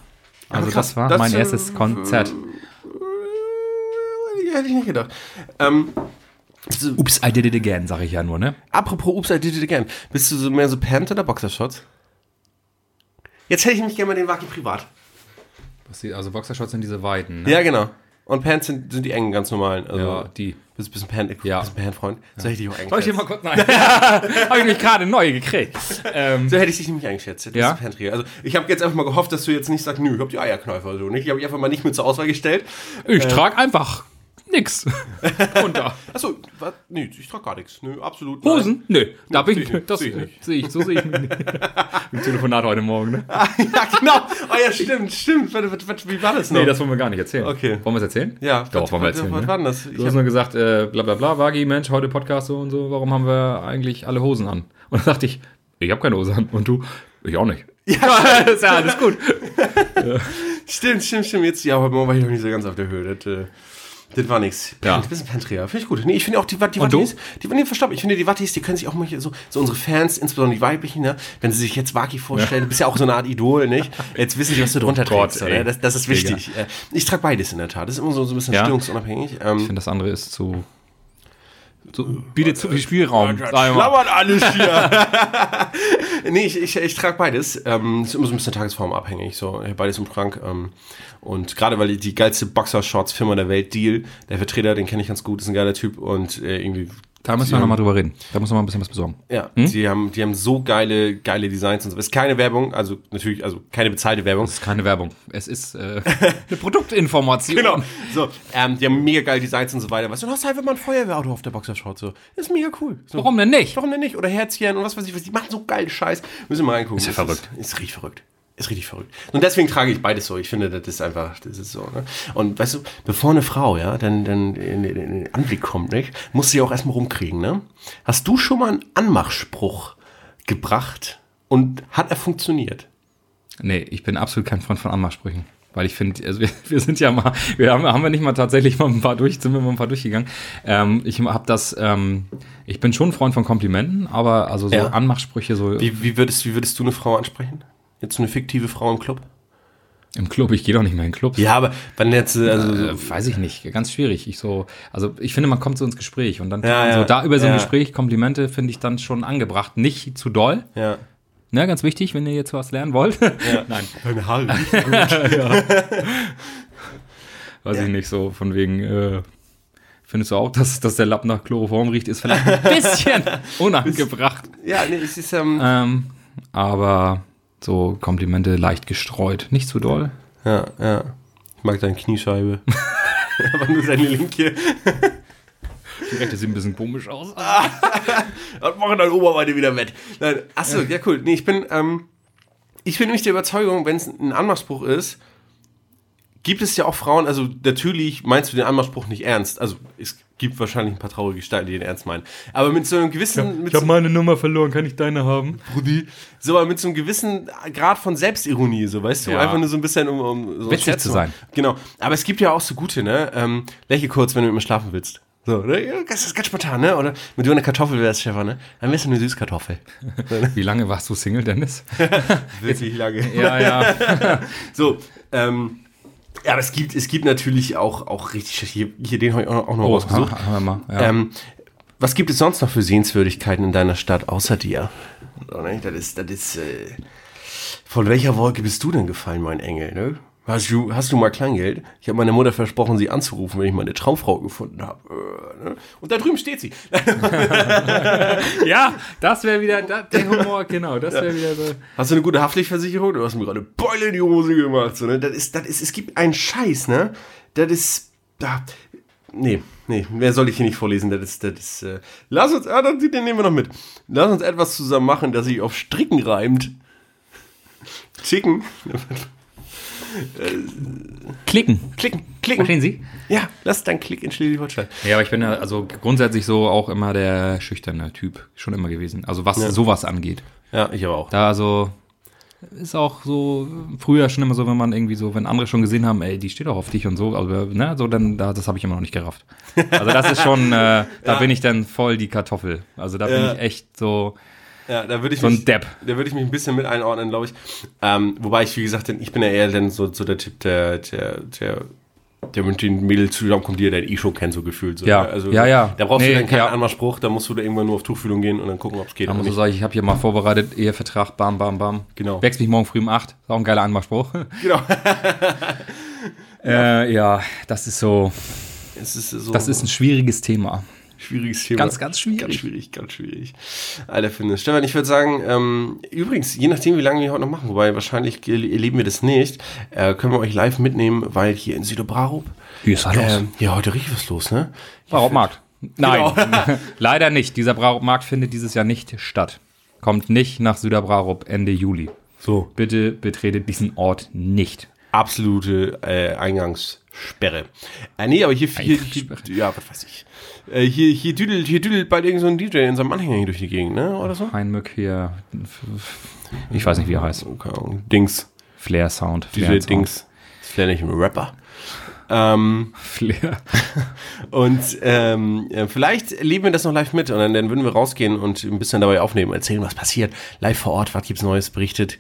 Also krass, das war das, mein äh, erstes Konzert. hätte ich nicht gedacht. Ähm, so, Ups, I did it again, sage ich ja nur, ne? apropos Oops, I did it again. Bist du so mehr so Pants oder Boxershorts? Jetzt hätte ich mich gerne mal den Waki privat. Was die- Also Boxershorts sind diese weiten, ne? Ja, genau. Und Pants sind, sind die engen, ganz normalen. Also, Ja, die. Bist, bist ein Pan, Ja. bist ein Pan-Freund. So hätte ich auch Soll ich dir mal kurz. Nein. Habe ich mich gerade neu gekriegt. Ähm, So hätte ich dich nämlich eingeschätzt. Du Ja? Panträger. Also ich habe jetzt einfach mal gehofft, dass du jetzt nicht sagst, nö, ich habe die Eierknäufer oder so. Nicht? Ich habe dich einfach mal nicht mit zur Auswahl gestellt. ich trage einfach nix. Runter. Achso, was? Nee, ich trage gar nichts. Nö, absolut. nein. Hosen? Nö, da bin ich. ich nicht, Das seh sehe ich ich, nicht. so sehe ich mich nicht. Im Telefonat heute Morgen, ne? ja, genau. Oh ja, stimmt, stimmt. Was, was, was, wie war das noch? Nee, das wollen wir gar nicht erzählen. Okay. Wollen wir es erzählen? ja, Doch, was, wollen wir was, erzählen. was ne? war denn das? Du Ich hast nur gesagt, äh, bla bla bla, Wagi, Mensch, heute Podcast so und so, warum haben wir eigentlich alle Hosen an? Und dann dachte ich, ich habe keine Hose an. Und du, ich auch nicht. Ja, ist ja alles gut. stimmt, stimmt, stimmt. Jetzt, ja, heute Morgen war ich noch nicht so ganz auf der Höhe. Das, äh, das war nix. Ja. Ein Panträger. Finde ich gut. Nee, ich finde auch die, die? Wattis, die, nee, verstopp, ich finde die Wattis, die können sich auch mal hier so, so unsere Fans, insbesondere die weiblichen, ne, wenn sie sich jetzt Waki vorstellen, du bist ja auch so eine Art Idol, nicht? Jetzt wissen sie, was du drunter Oh Gott, trägst. ey. Oder? Das, das ist wichtig. Äh, Ich trage beides in der Tat. Das ist immer so, so ein bisschen Ja? stimmungsunabhängig. Ich Ähm, finde, das andere ist zu. So, bietet zu viel Spielraum. Schlammert alles hier. nee, ich, ich, ich trage beides. Ähm, ist immer so ein bisschen Tagesform abhängig. So, ich beides im Schrank. Ähm, und gerade weil die, die geilste Boxershorts-Firma der Welt, Deal, der Vertreter, den kenne ich ganz gut, ist ein geiler Typ und äh, irgendwie. Da müssen wir nochmal drüber reden. Da muss man mal ein bisschen was besorgen. Ja, Hm? die, haben, die haben so geile, geile Designs und so. Ist keine Werbung, also natürlich, also keine bezahlte Werbung. Das ist keine Werbung. Es ist äh, eine Produktinformation. Genau. So, ähm, die haben mega geile Designs und so weiter. Weißt du, du hast einfach mal ein Feuerwehrauto auf der Boxershort. So. Das ist mega cool. So. Warum denn nicht? Warum denn nicht? Oder Herzchen und was weiß ich was. Die machen so geilen Scheiß. Müssen wir mal reingucken. Ist ja verrückt. Ist, ist richtig verrückt. Ist richtig verrückt. Und deswegen trage ich beides so. Ich finde, das ist einfach, das ist so. Ne? Und weißt du, bevor eine Frau, ja, dann, dann in, in, in den Anblick kommt, nicht, muss sie auch erstmal rumkriegen, ne? Hast du schon mal einen Anmachspruch gebracht und hat er funktioniert? Nee, ich bin absolut kein Freund von Anmachsprüchen. Weil ich finde, also wir, wir sind ja mal, wir haben, haben wir nicht mal tatsächlich mal ein paar durch, sind wir mal ein paar durchgegangen. Ähm, ich habe das, ähm, ich bin schon ein Freund von Komplimenten, aber also so Ja. Anmachsprüche so Wie, wie, würdest, wie würdest du eine Frau ansprechen? Jetzt so eine fiktive Frau im Club? im Club, ich gehe doch nicht mehr in Clubs. Ja, aber wenn jetzt, äh, also, so- Äh, weiß ich nicht, ganz schwierig. Ich so, also ich finde, man kommt so ins Gespräch und dann Ja, ja, so da über so ein ja. Gespräch Komplimente finde ich dann schon angebracht, nicht zu doll. ja. Ne, ganz wichtig, wenn ihr jetzt was lernen wollt. Nein, Deine Haare. weiß ich nicht, so von wegen, äh, findest du auch, dass, dass der Lappen nach Chloroform riecht, ist vielleicht ein bisschen unangebracht. ja, nee, es ist, ähm, Ähm, aber so Komplimente leicht gestreut, nicht zu doll. ja, ja. Ich mag deine Kniescheibe. aber nur deine linke. Die rechte sieht ein bisschen komisch aus. Und machen deine Oberweite wieder wett. Nein, achso, ja. cool. Nee, ich bin, ähm, ich bin nämlich der Überzeugung, wenn es ein Anmachspruch ist, gibt es ja auch Frauen, also natürlich meinst du den Anmachspruch nicht ernst. Also es gibt wahrscheinlich ein paar traurige Gestalten, die den ernst meinen. Aber mit so einem gewissen. mit Ich habe meine Nummer verloren, kann ich deine haben? Brudi. So, aber mit so einem gewissen Grad von Selbstironie, so, weißt du? Ja. Einfach nur so ein bisschen, um, um so Witzig zu sein. Genau. Aber es gibt ja auch so gute, ne? Ähm, lächle kurz, wenn du mit mir schlafen willst. So, ne? Ja, Das ist ganz spontan, ne? Oder wenn du eine Kartoffel wärst, Stefan, ne? Dann wärst du eine Süßkartoffel. Wie lange warst du Single, Dennis? Wirklich lange. ja, ja. So, ähm, ja, aber es gibt, es gibt natürlich auch, auch richtig, hier, hier den habe ich auch, noch Oh, rausgesucht. ha- haben wir mal. Ja. Ähm, was gibt es sonst noch für Sehenswürdigkeiten in deiner Stadt außer dir? Ne, Das ist, das ist, äh, von welcher Wolke bist du denn gefallen, mein Engel, ne? Hast du, hast du mal Kleingeld? Ich habe meiner Mutter versprochen, sie anzurufen, wenn ich meine Traumfrau gefunden habe. Äh, ne? Und da drüben steht sie. ja, das wäre wieder da, der Humor, genau, das wäre wieder so. Hast du eine gute Haftpflichtversicherung? Du hast mir gerade Beule in die Hose gemacht. So, ne? das ist, das ist, es gibt einen Scheiß, ne? Das ist. Da, nee, nee, mehr soll ich hier nicht vorlesen. Das ist, das ist. Äh, lass uns, ah, den den nehmen wir noch mit. Lass uns etwas zusammen machen, das sich auf Stricken reimt. Chicken. Klicken. Klicken, klicken. Verstehen Sie? Ja, lass deinen Klick in Schleswig-Holstein. Ja, aber ich bin ja also grundsätzlich so auch immer der schüchterne Typ. Schon immer gewesen. Also was sowas angeht. Ja, ich aber auch. Da also ist auch so früher schon immer so, wenn man irgendwie so, wenn andere schon gesehen haben, ey, die steht auch auf dich und so, also ne, so dann da das habe ich immer noch nicht gerafft. Also das ist schon äh, da bin ich dann voll die Kartoffel. Also da bin Ja. ich echt so Ja, da würde ich So ein mich, Depp. Da würde ich mich ein bisschen mit einordnen, glaube ich. Ähm, wobei ich, wie gesagt, denn ich bin ja eher dann so, so der Typ, der, der, der, der mit den Mädels zusammenkommt, die dann eh schon kennt, so gefühlt. So, Ja. ne? Also, Ja, ja. Da brauchst Nee, du dann keinen ja. Anmachspruch, da musst du da irgendwann nur auf Tuchfühlung gehen und dann gucken, ob es geht. Da muss ich nicht. sagen, ich habe hier mal vorbereitet, Ehevertrag, bam, bam, bam. Genau. Wächst mich morgen früh um 8. Ist auch ein geiler Anmachspruch. Genau. äh, ja, das ist so, Es ist so das ist ein schwieriges Thema. Schwieriges Thema. Ganz, ganz schwierig. Ganz schwierig, ganz schwierig. Alter, finde Stefan, ich würde sagen, ähm, übrigens, je nachdem, wie lange wir heute noch machen, wobei wahrscheinlich erleben wir das nicht, äh, können wir euch live mitnehmen, weil hier in Süderbrarup, Wie ist da los? ähm, ja, heute richtig was los, ne? Brautmarkt. Nein, Genau. leider nicht. Dieser Brautmarkt findet dieses Jahr nicht statt. Kommt nicht nach Süderbrarup Ende Juli. So. Bitte betretet diesen Ort nicht. Absolute äh, Eingangssperre. Äh, nee, aber hier, hier, hier ja, was weiß ich. Äh, hier, hier düdelt, hier düdelt bald irgend so ein DJ in seinem Anhänger hier durch die Gegend, ne? Oder so? Ein Mück hier. Ich weiß nicht, wie er heißt. Ahnung. Dings. Flair Sound. DJ Flair Sound. Dings. Ist vielleicht nicht ein Rapper. Ähm, Flair. und ähm, äh, vielleicht erleben wir das noch live mit und dann, dann würden wir rausgehen und ein bisschen dabei aufnehmen, erzählen, was passiert. Live vor Ort, was gibt's Neues, berichtet.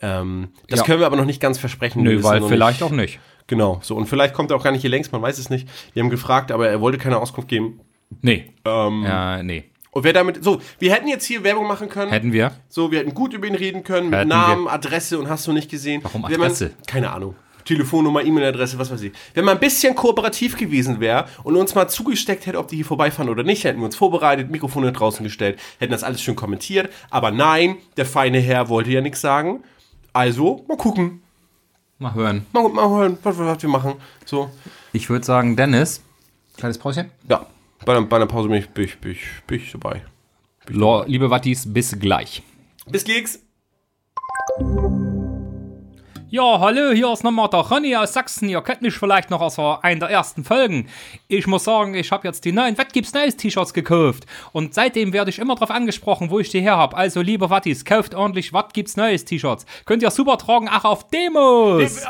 Ähm, das Ja. können wir aber noch nicht ganz versprechen. Wir Nö, weil vielleicht nicht. auch nicht. Genau, so. Und vielleicht kommt er auch gar nicht hier längst, man weiß es nicht. Wir haben gefragt, aber er wollte keine Auskunft geben. Nee. Ähm, Ja, nee. Und wer damit, so, wir hätten jetzt hier Werbung machen können. Hätten wir? So, wir hätten gut über ihn reden können, mit Hätten Namen, Adresse und hast du nicht gesehen. Warum Wenn man- Adresse? keine Ahnung. Telefonnummer, E-Mail-Adresse, was weiß ich. Wenn man ein bisschen kooperativ gewesen wäre und uns mal zugesteckt hätte, ob die hier vorbeifahren oder nicht, hätten wir uns vorbereitet, Mikrofone draußen gestellt, hätten das alles schön kommentiert. Aber nein, der feine Herr wollte ja nichts sagen. Also, mal gucken. Mal hören. Mal, mal hören, was, was wir machen. So, Ich würde sagen, Dennis. Kleines Päuschen. ja. Bei einer, bei einer Pause bin ich, bin ich, bin ich, bin ich dabei. Lo, liebe Wattis, bis gleich. Bis gleich. Ja, hallo, hier ist nochmal der Ronny aus Sachsen. Ihr kennt mich vielleicht noch aus einer der ersten Folgen. Ich muss sagen, ich habe jetzt die neuen Was Neues T-Shirts gekauft. Und seitdem werde ich immer darauf angesprochen, wo ich die her habe. Also, liebe Wattis, kauft ordentlich Was gibt's Neues T-Shirts. Könnt ihr super tragen, auch auf Demos.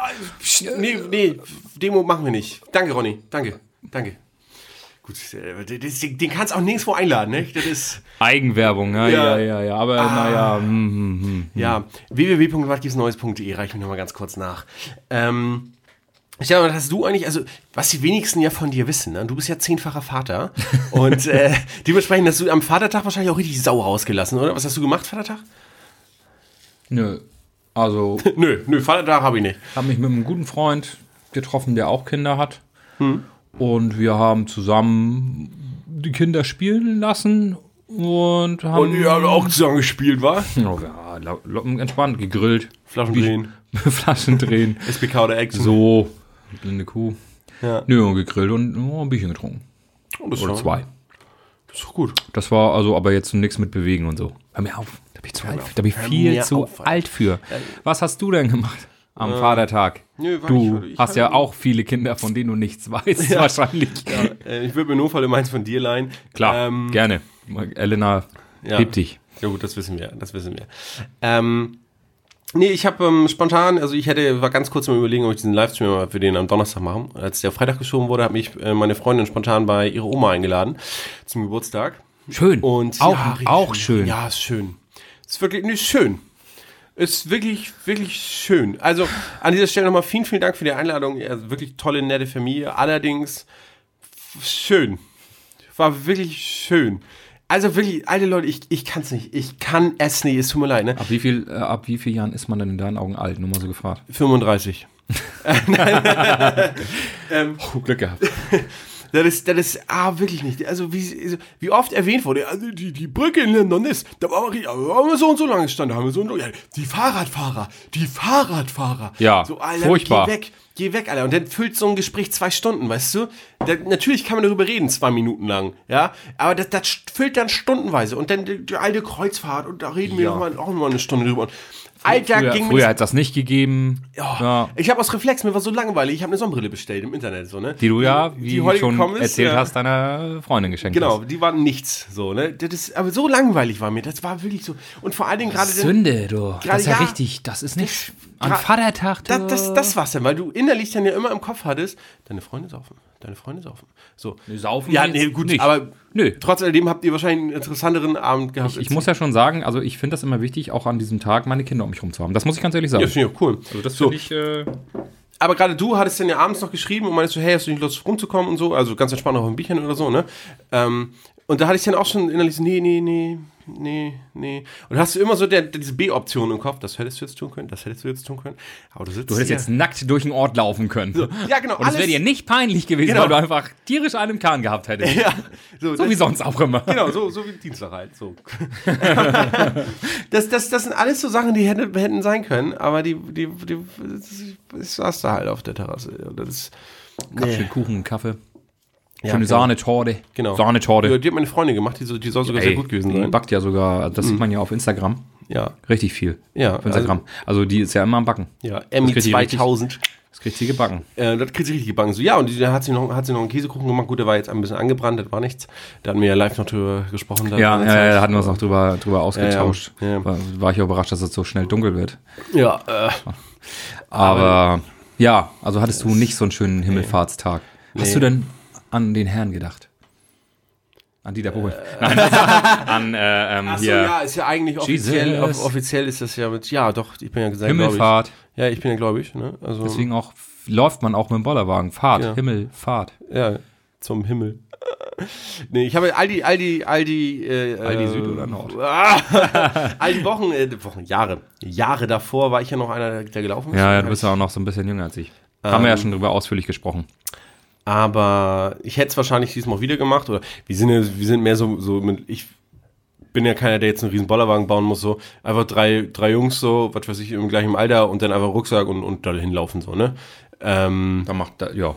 Nee, nee, Demo machen wir nicht. Danke, Ronny. Danke. Danke. Gut, äh, den, den kannst du auch nirgendwo einladen, ne? Das ist, Eigenwerbung, ja, Ja. ja, ja, ja. Aber naja, hm, hm, hm. ja, www.watgibsneues.de reicht mir nochmal ganz kurz nach. Ähm, ich glaube, hast du eigentlich, also, was die wenigsten ja von dir wissen, ne? du bist ja zehnfacher Vater und äh, dementsprechend hast du am Vatertag wahrscheinlich auch richtig Sau rausgelassen, oder? Was hast du gemacht, Vatertag? Nö. Also, Nö, nö, Vatertag habe ich nicht. habe mich mit einem guten Freund getroffen, der auch Kinder hat. Und wir haben zusammen die Kinder spielen lassen und haben. Und ihr habt auch zusammen gespielt, war? Oh, ja, entspannt gegrillt. Flaschen drehen, Flaschen drehen. SPK oder Action. So, blinde Kuh. Ja. Nö, und gegrillt und oh, ein Bierchen getrunken. Oh, Oder zwei. Das ist doch gut. Das war also aber jetzt nichts mit Bewegen und so. Hör mir auf. Da bin ich, zu alt, da bin ich viel zu auf, alt für. Was hast du denn gemacht am Vatertag? nö, du ich- ich hast ja auch viele Kinder, von denen du nichts weißt, wahrscheinlich. Äh, ich würde mir nur Fall meins von dir leihen. Klar, Ähm, gerne. Elena, Ja. heb dich. Ja gut, das wissen wir, das wissen wir. Ähm, nee, ich habe ähm, spontan, also ich hätte, war ganz kurz mal überlegen, ob ich diesen Livestream mal für den am Donnerstag machen. Als der Freitag geschoben wurde, hat mich äh, meine Freundin spontan bei ihrer Oma eingeladen zum Geburtstag. Schön. Und auch, ja, auch schön. Ja, ist schön. Ist wirklich nicht schön. Ist wirklich, wirklich schön. Also an dieser Stelle nochmal vielen, vielen Dank für die Einladung. Ja, wirklich tolle, nette Familie. Allerdings schön. War wirklich schön. Also wirklich, alte Leute, ich, ich kann es nicht. Ich kann es nicht. Es tut mir leid, ne? Ab wie viel, äh, ab wie vielen Jahren ist man denn in deinen Augen alt? Nur mal so gefragt. 35. Oh, Glück gehabt. Das ist, das ist, ah, wirklich nicht. Also, wie, wie oft erwähnt wurde, also die, die Brücke in Londonist, da war wir, da haben wir so und so lange gestanden, da haben wir so und so, ja, die Fahrradfahrer, die Fahrradfahrer. Ja, so, Alter, furchtbar. Geh weg, geh weg, Alter. Und dann füllt so ein Gespräch zwei Stunden, weißt du? Da, natürlich kann man darüber reden, zwei Minuten lang, ja. Aber das, das füllt dann stundenweise. Und dann die, die alte Kreuzfahrt, und da reden wir Ja. noch mal, auch noch mal eine Stunde drüber. Und, Alter, Früher, ging früher das hat das nicht gegeben. ja. Ja. Ich habe aus Reflex, mir war so langweilig, ich habe eine Sonnenbrille bestellt im Internet, so, ne? Die du ja, wie die heute schon ist, erzählt ja. hast, deiner Freundin geschenkt Genau, die waren nichts, so, ne? Das ist, aber so langweilig war mir, das war wirklich so. Und vor allen Dingen gerade. Sünde, du. Das ist ja, ja. richtig. Das ist nicht am Vatertag. Du. Das, das, war's denn, weil du innerlich dann ja immer im Kopf hattest, deine Freunde saufen, deine Freunde saufen. So. Nee, saufen Ja, nee, gut, nicht. aber Nö. trotz alledem habt ihr wahrscheinlich einen interessanteren Abend gehabt. Ich muss ja schon sagen, also ich finde das immer wichtig, auch an diesem Tag meine Kinder um mich rum zu haben. Das muss ich ganz ehrlich sagen. Ja, finde ich auch cool. also das so, finde ich. Äh, aber gerade du hattest dann ja abends noch geschrieben und meinst so, hey, hast du nicht Lust rumzukommen und so, also ganz entspannt auf ein Bierchen oder so, ne? Ähm, und da hatte ich dann auch schon innerlich so, nee, nee, nee, nee, nee. Und hast du immer so der, diese B-Option im Kopf, das hättest du jetzt tun können, das hättest du jetzt tun können. Aber du sitzt du hättest hier. jetzt nackt durch den Ort laufen können. ja, genau, Und es wäre dir nicht peinlich gewesen, Genau. weil du einfach tierisch einen im Kahn gehabt hättest. Ja, so, So wie sonst auch immer. Genau, so, so wie Dienstag halt. So. das, das, das sind alles so Sachen, die hätte, hätten sein können, aber die, die, die, ich saß da halt auf der Terrasse. Das ist, Schön Kuchen Kaffee. Ja, Schöne genau. Sahnetorte. Genau. Sahnetorte. Die, die hat meine Freundin gemacht, die, so, die soll sogar sehr gut gewesen die sein. Mhm. backt ja sogar, das sieht man ja auf Instagram. Ja, Richtig viel. Ja, Auf Instagram. Also, die ist ja immer am Backen. ja, Das Emmy kriegt die richtig- 2000. Das kriegt sie gebacken. Äh, das kriegt sie richtig gebacken. So, ja, und die, da hat sie, noch, hat sie noch einen Käsekuchen gemacht. Gut, der war jetzt ein bisschen angebrannt, das war nichts. Da hatten wir ja live noch drüber gesprochen. Ja, ja, ja, da hatten wir uns noch drüber, drüber ausgetauscht. Ja, ja. War, war ich auch überrascht, dass es so schnell dunkel wird. ja äh, Aber ja, also hattest du nicht so einen schönen Himmelfahrtstag. Hast du denn an den Herrn gedacht? An Dieter Bohlen? Nein, an äh, ähm, Achso, hier ja, ist ja eigentlich offiziell, off offiziell ist das ja mit, ja doch, ich bin ja gesagt, Himmelfahrt. Ich. Ja, ich bin ja gläubig, ne? Also, Deswegen auch läuft man auch mit dem Bollerwagen. Fahrt, Ja. Himmelfahrt. ja, zum Himmel. nee, ich habe all die, all die, all die, äh, Aldi äh, Süd oder Nord? all die Wochen, äh, Wochen, Jahre, Jahre davor war ich ja noch einer, der gelaufen ist. Ja, ja, du bist ja auch noch so ein bisschen jünger als ich. Haben wir ja schon drüber ausführlich gesprochen. Aber ich hätte es wahrscheinlich diesmal wieder gemacht. Oder wir sind ja, wir sind mehr so, so mit, ich bin ja keiner, der jetzt einen riesen Bollerwagen bauen muss, so einfach drei, drei Jungs so, was weiß ich, im gleichen Alter und dann einfach Rucksack und, und da hinlaufen so, ne? Ähm, Da macht, da, ja.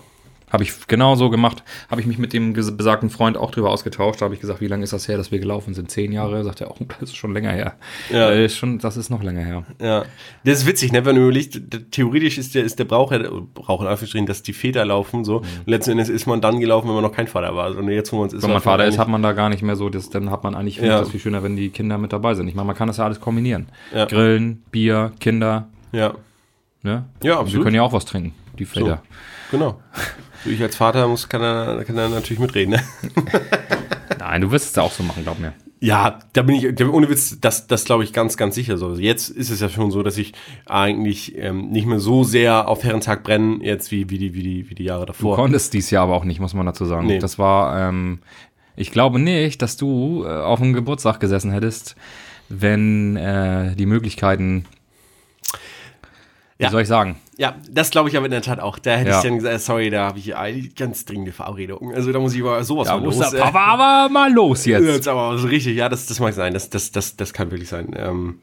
Habe ich genau so gemacht. Habe ich mich mit dem besagten Freund auch drüber ausgetauscht. Da habe ich gesagt, wie lange ist das her, dass wir gelaufen sind? Zehn Jahre? Sagt er, oh, das ist schon länger her. Ja. Äh, ist schon, das ist noch länger her. ja. Das ist witzig, ne? Wenn du überlegst, theoretisch ist der, ist der Brauch, Brauch in Anführungsstrichen, dass die Väter laufen, so. Und letzten Endes ist man dann gelaufen, wenn man noch kein Vater war. Und jetzt, wo man es ist, Wenn man Vater ist, hat man da gar nicht mehr so, das, dann hat man eigentlich, Ja. das viel schöner, wenn die Kinder mit dabei sind. Ich meine, man kann das ja alles kombinieren. Ja. Grillen, Bier, Kinder, Ja, ne? Ja, Und absolut. Wir können ja auch was trinken, die Väter. genau. Ich als Vater muss, kann er, kann er natürlich mitreden, ne? Nein, du wirst es ja auch so machen, glaub mir. Ja, da bin ich, da- ohne Witz, das, das glaube ich ganz, ganz sicher so. Also jetzt ist es ja schon so, dass ich eigentlich ähm, nicht mehr so sehr auf Herrentag brenne, jetzt wie, wie, die, wie, die, wie die Jahre Du davor. konntest dies Jahr aber auch nicht, muss man dazu sagen. Nee. Das war, ähm, ich glaube nicht, dass du äh, auf dem Geburtstag gesessen hättest, wenn äh, die Möglichkeiten, wie soll ich sagen? Ja, das glaube ich aber in der Tat auch. Da hätte Ja. ich dann gesagt, sorry, da habe ich eine ganz dringende Verabredung. Also da muss ich aber sowas Da muss los. der Papa aber mal los äh, jetzt. jetzt aber so richtig, ja, das, das mag sein. Das, das, das, das kann wirklich sein. Ähm,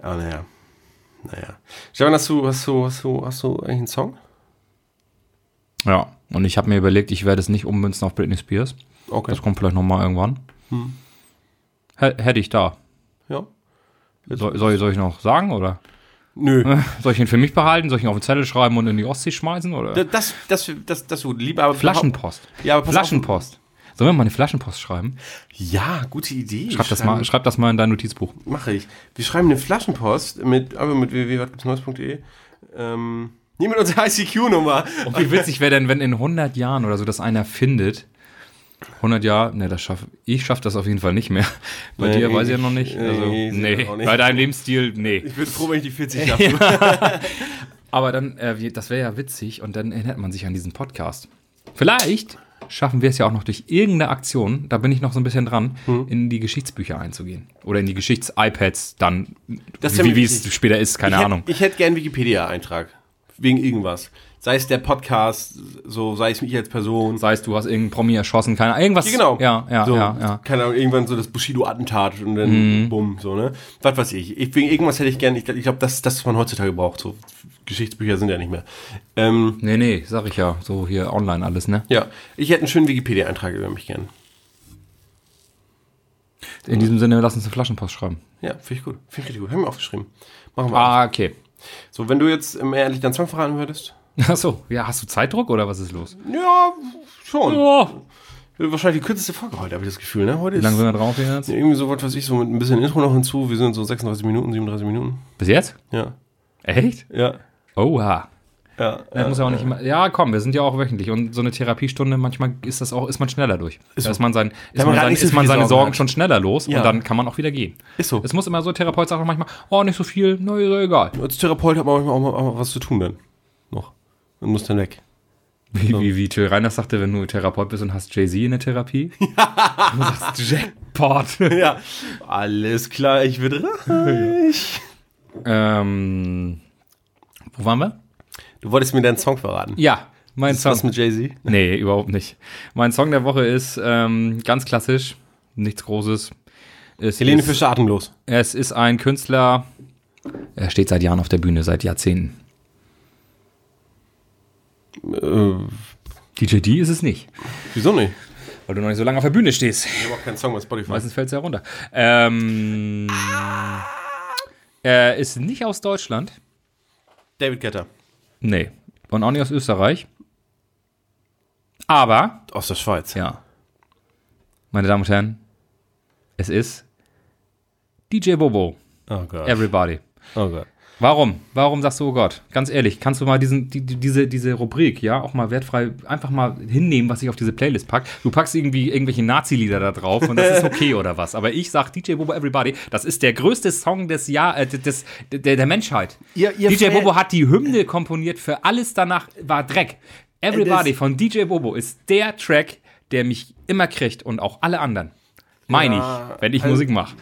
aber naja. Naja. Stefan, hast du, hast du, hast du, hast du eigentlich einen Song? Ja, und ich habe mir überlegt, ich werde es nicht ummünzen auf Britney Spears. Okay. Das kommt vielleicht nochmal irgendwann. Hm. Hätte ich da. Ja. Soll, soll, soll ich noch sagen, oder? Nö. Soll ich ihn für mich behalten? Soll ich ihn auf den Zettel schreiben und in die Ostsee schmeißen, oder? Das, das, das, das, gut. Lieber aber Flaschenpost. Ja, aber Flaschenpost. Sollen wir mal eine Flaschenpost schreiben? Ja, gute Idee. Schreib das, mal, schreib das mal in dein Notizbuch. Mache ich. Wir schreiben eine Flaschenpost mit, aber mit www.neues.de. Ähm, nee, mit unserer ICQ-Nummer. Und wie witzig wäre denn, wenn in 100 Jahren oder so das einer findet? 100 Jahre, ne, das schaff, ich schaff das auf jeden Fall nicht mehr. Bei Nee, dir weiß ich ja noch nicht. Also, nee, nicht. bei deinem Lebensstil, nee. Ich bin froh, wenn ich die 40 schaffe. Aber dann, äh, das wäre ja witzig und dann erinnert man sich an diesen Podcast. Vielleicht schaffen wir es ja auch noch durch irgendeine Aktion, da bin ich noch so ein bisschen dran, Hm. in die Geschichtsbücher einzugehen. Oder in die Geschichts-iPads dann, wie, es später ist, keine ich Ahnung. Hätte, ich hätte gern Wikipedia-Eintrag. Wegen irgendwas. Sei es der Podcast, so sei es mich als Person. Sei es, du hast irgendeinen Promi erschossen, keine Ahnung, irgendwas. Ja, genau. Ja, ja, so, ja, ja. Keine Ahnung, irgendwann so das Bushido-Attentat und dann bumm, so, ne? Was weiß ich. ich wegen irgendwas hätte ich gern, ich, ich glaube, das ist das, was man heutzutage braucht. So Geschichtsbücher sind ja nicht mehr. Ähm, Nee, nee, sag ich ja. So hier online alles, ne? ja, ich hätte einen schönen Wikipedia-Eintrag über mich gern. In diesem Sinne, lass uns eine Flaschenpost schreiben. Ja, finde ich gut. Finde ich richtig gut. Haben wir aufgeschrieben. Machen wir. Ah, okay. So, wenn du jetzt ähm, ehrlich deinen Song verraten würdest? Achso, ja, hast du Zeitdruck oder was ist los? Ja, schon. Oh, Wahrscheinlich die kürzeste Folge heute, habe ich das Gefühl, ne? Heute wie ist lange sind wir drauf jetzt? irgendwie so was weiß ich, so mit ein bisschen Intro noch hinzu. Wir sind so 36 Minuten, 37 Minuten. Bis jetzt? Ja. Echt? Ja. Oha. Ja. Das muss ja auch nicht immer. Ja, komm, wir sind ja auch wöchentlich. Und so eine Therapiestunde, manchmal ist das auch, ist man schneller durch. da so. ist man, sein, ist man man, sein, so ist man seine Sorgen Sorgen schon schneller los Ja. und dann kann man auch wieder gehen. Ist so. Es muss immer so, Therapeut sagt auch manchmal, oh, nicht so viel, na, ist ja egal. Als Therapeut hat man manchmal auch mal, auch mal was zu tun dann. Und muss dann weg. Wie, wie, wie Till Reiners sagte, wenn du Therapeut bist und hast Jay-Z in der Therapie. Ja. Du sagst Jackpot. ja. Alles klar, ich bin reich. ähm, wo waren wir? Du wolltest mir deinen Song verraten. Ja, mein Ist Song. was mit Jay-Z? Nee, überhaupt nicht. Mein Song der Woche ist ähm, ganz klassisch, nichts Großes. Es Helene ist, Fischer atemlos. Es ist ein Künstler, er steht seit Jahren auf der Bühne, seit Jahrzehnten. Äh, DJ D ist es nicht, wieso nicht? weil du noch nicht so lange auf der Bühne stehst. Ich habe auch keinen Song bei Spotify. Meistens fällt es ja runter. Ähm, er ist nicht aus Deutschland. David Guetta. Nee. Und auch nicht aus Österreich. Aber, Aus der Schweiz. ja. Meine Damen und Herren, es ist DJ Bobo. Oh Gott. Everybody. Oh Gott. Warum? Warum sagst du, oh Gott? Ganz ehrlich, kannst du mal diesen, die, die- diese, diese Rubrik, ja, auch mal wertfrei einfach mal hinnehmen, was ich auf diese Playlist pack? Du packst irgendwie irgendwelche Nazi-Lieder da drauf und das ist okay oder was? Aber ich sag DJ Bobo Everybody, das ist der größte Song des Jahr, äh, des, der, der Menschheit. Ihr- ihr DJ Bobo hat die Hymne komponiert für alles danach war Dreck. Everybody von DJ Bobo ist der Track, der mich immer kriegt und auch alle anderen. Meine Ja, ich, wenn ich also- Musik mache.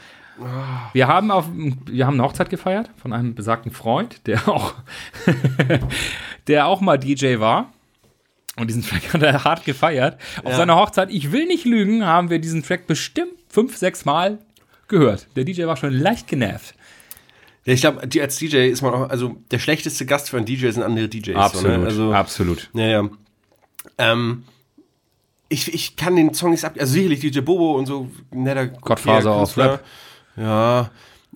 Wir haben, auf, wir haben eine Hochzeit gefeiert von einem besagten Freund, der auch, der auch mal DJ war. Und diesen Track hat er hart gefeiert. Auf Ja. seiner Hochzeit, ich will nicht lügen, haben wir diesen Track bestimmt fünf, sechs Mal gehört. Der DJ war schon leicht genervt. Ich glaube, als DJ ist man auch, also der schlechteste Gast für einen DJ sind andere DJs. So, ne? Also, absolut. Ja, ja. Ähm, ich, ich kann den Song nicht ab. Also sicherlich DJ Bobo und so netter Gottfaser aus. Rap. Ja.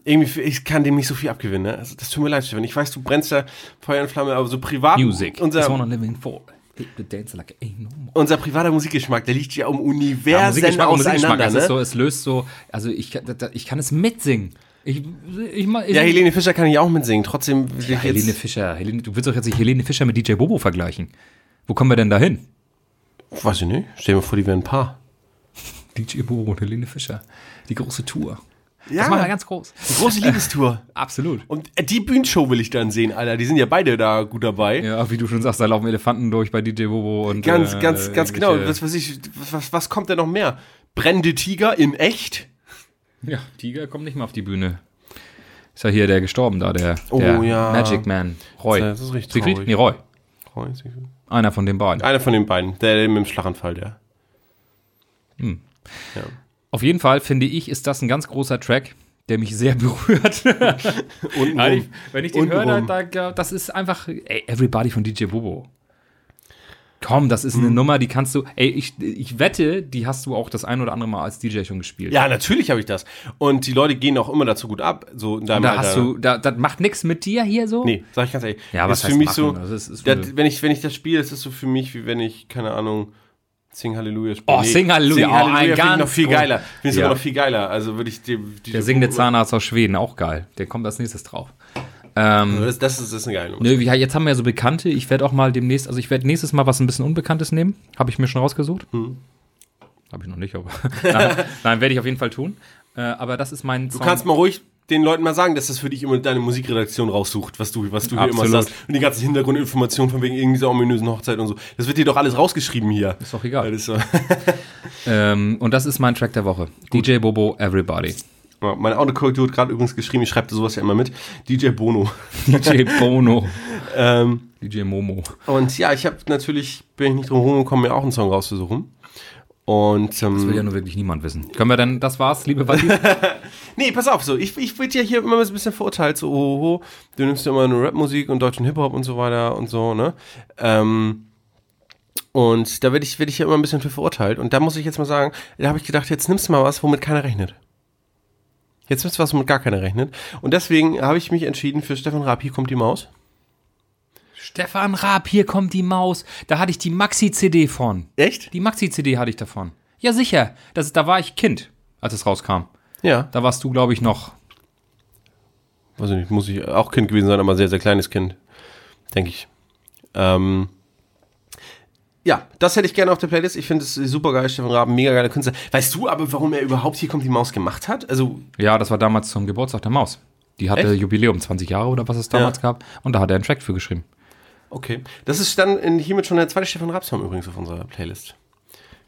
Irgendwie, ich kann dem nicht so viel abgewinnen. Ne? Also, das tut mir leid, Stefan. Ich weiß, du brennst da Feuer und Flamme, aber so privat. Music. Unser, I'm living for. Like unser privater Musikgeschmack, der liegt ja um Ja, Universen Musikgeschmack, auseinander. es, Ne? so, es löst so, also ich, ich kann es mitsingen. Ich, ich, ich, Ja, Helene Fischer kann ich auch mitsingen. Trotzdem Ja, Helene Fischer. Helene, du willst doch jetzt nicht Helene Fischer mit DJ Bobo vergleichen. Wo kommen wir denn da hin? Weiß ich nicht. Stell dir mal vor, die wären ein Paar. DJ Bobo und Helene Fischer. Die große Tour. Ja, Das machen wir ganz groß. die große Liebestour. Absolut. Und äh, die Bühnenshow will ich dann sehen, Alter. Die sind ja beide da gut dabei. Ja, wie du schon sagst, da laufen Elefanten durch bei DJ Bobo und. Ganz, äh, ganz, ganz genau. Was, was, ich, was, was kommt denn noch mehr? Brennende Tiger in echt? Ja, Tiger kommt nicht mehr auf die Bühne. Ist ja hier der gestorben da, der, Oh, der ja. Magic Man. Roy. Das ist richtig Siegfried? traurig. Nee, Roy. Roy, Siegfried. Einer von den beiden. Einer von den beiden. Der mit dem Schlaganfall, der. Auf jeden Fall finde ich, ist das ein ganz großer Track, der mich sehr berührt. Untenrum. Ich, wenn ich den höre, Untenrum. da, da, das ist einfach ey, Everybody von DJ Bobo. Komm, das ist eine Nummer, die kannst du. Ey, ich, ich wette, die hast du auch das ein oder andere Mal als DJ schon gespielt. Ja, natürlich habe ich das. Und die Leute gehen auch immer dazu gut ab. So in deinem Da Alter. hast du, da, das macht nichts mit dir hier so? Nee, sag ich ganz ehrlich. Ja, was ist für heißt mich machen? so, Also es ist das, wenn, ich, wenn ich das spiele, ist so für mich, wie wenn ich, keine Ahnung, Sing Halleluja spiele. Oh, Sing Halleluja, Sing oh, ein Halleluja ich noch ganz viel geiler. Finde ich Ja. sogar noch viel geiler. Also würde ich die, die Der singende Zahnarzt aus Schweden, auch geil. Der kommt als nächstes drauf. Ähm, Das, das, ist, das ist eine geile nö, ja, jetzt haben wir ja so Bekannte. Ich werde auch mal demnächst, also ich werde nächstes Mal was ein bisschen Unbekanntes nehmen. Habe ich mir schon rausgesucht. Hm. Habe ich noch nicht, aber. nein, nein werde ich auf jeden Fall tun. Äh, aber das ist mein Du kannst mal ruhig den Leuten mal sagen, dass das für dich immer deine Musikredaktion raussucht, was du, was du hier immer Absolut. sagst. Und die ganzen Hintergrundinformationen von wegen irgendwie dieser ominösen Hochzeit und so. Das wird dir doch alles rausgeschrieben hier. Ist doch egal. Ist so. Ähm, und das ist mein Track der Woche. DJ Bobo Everybody. Ja, Meine Autokorrektur hat gerade übrigens geschrieben, ich schreibe sowas ja immer mit. DJ Bono. DJ Bono. ähm, DJ Momo. und ja, ich habe natürlich, bin ich nicht drum rumgekommen, mir auch einen Song rauszusuchen. Und ähm, Das will ja nur wirklich niemand wissen. Können wir denn, das war's, liebe Watti? Nee, pass auf, so, ich, ich wird ja hier immer ein bisschen verurteilt, so, oh, oh, oh, du nimmst ja immer nur Rapmusik und deutschen Hip-Hop und so weiter und so, ne? Ähm, und da werde ich, werd ich ja immer ein bisschen für verurteilt. Und da muss ich jetzt mal sagen, da habe ich gedacht, jetzt nimmst du mal was, womit keiner rechnet. Jetzt nimmst du was, womit gar keiner rechnet. Und deswegen habe ich mich entschieden für Stefan Raab, hier kommt die Maus. Stefan Raab, hier kommt die Maus. Da hatte ich die Maxi-CD von. Echt? Die Maxi-CD hatte ich davon. Ja, sicher. Das, da war ich Kind, als es rauskam. Ja. Da warst du, glaube ich, noch. Weiß ich nicht, muss ich auch Kind gewesen sein, aber sehr, sehr kleines Kind. Denke ich. Ähm, ja, das hätte ich gerne auf der Playlist. Ich finde es super geil, Stefan Raab, mega geiler Künstler. Weißt du aber, warum er überhaupt hier kommt die Maus gemacht hat? Also, Ja, das war damals zum Geburtstag der Maus. Die hatte Echt? Jubiläum, 20 Jahre oder was es damals Ja. gab. Und da hat er einen Track für geschrieben. Okay. Das ist dann in, hiermit schon der zweite Stefan Raab-Song übrigens auf unserer Playlist.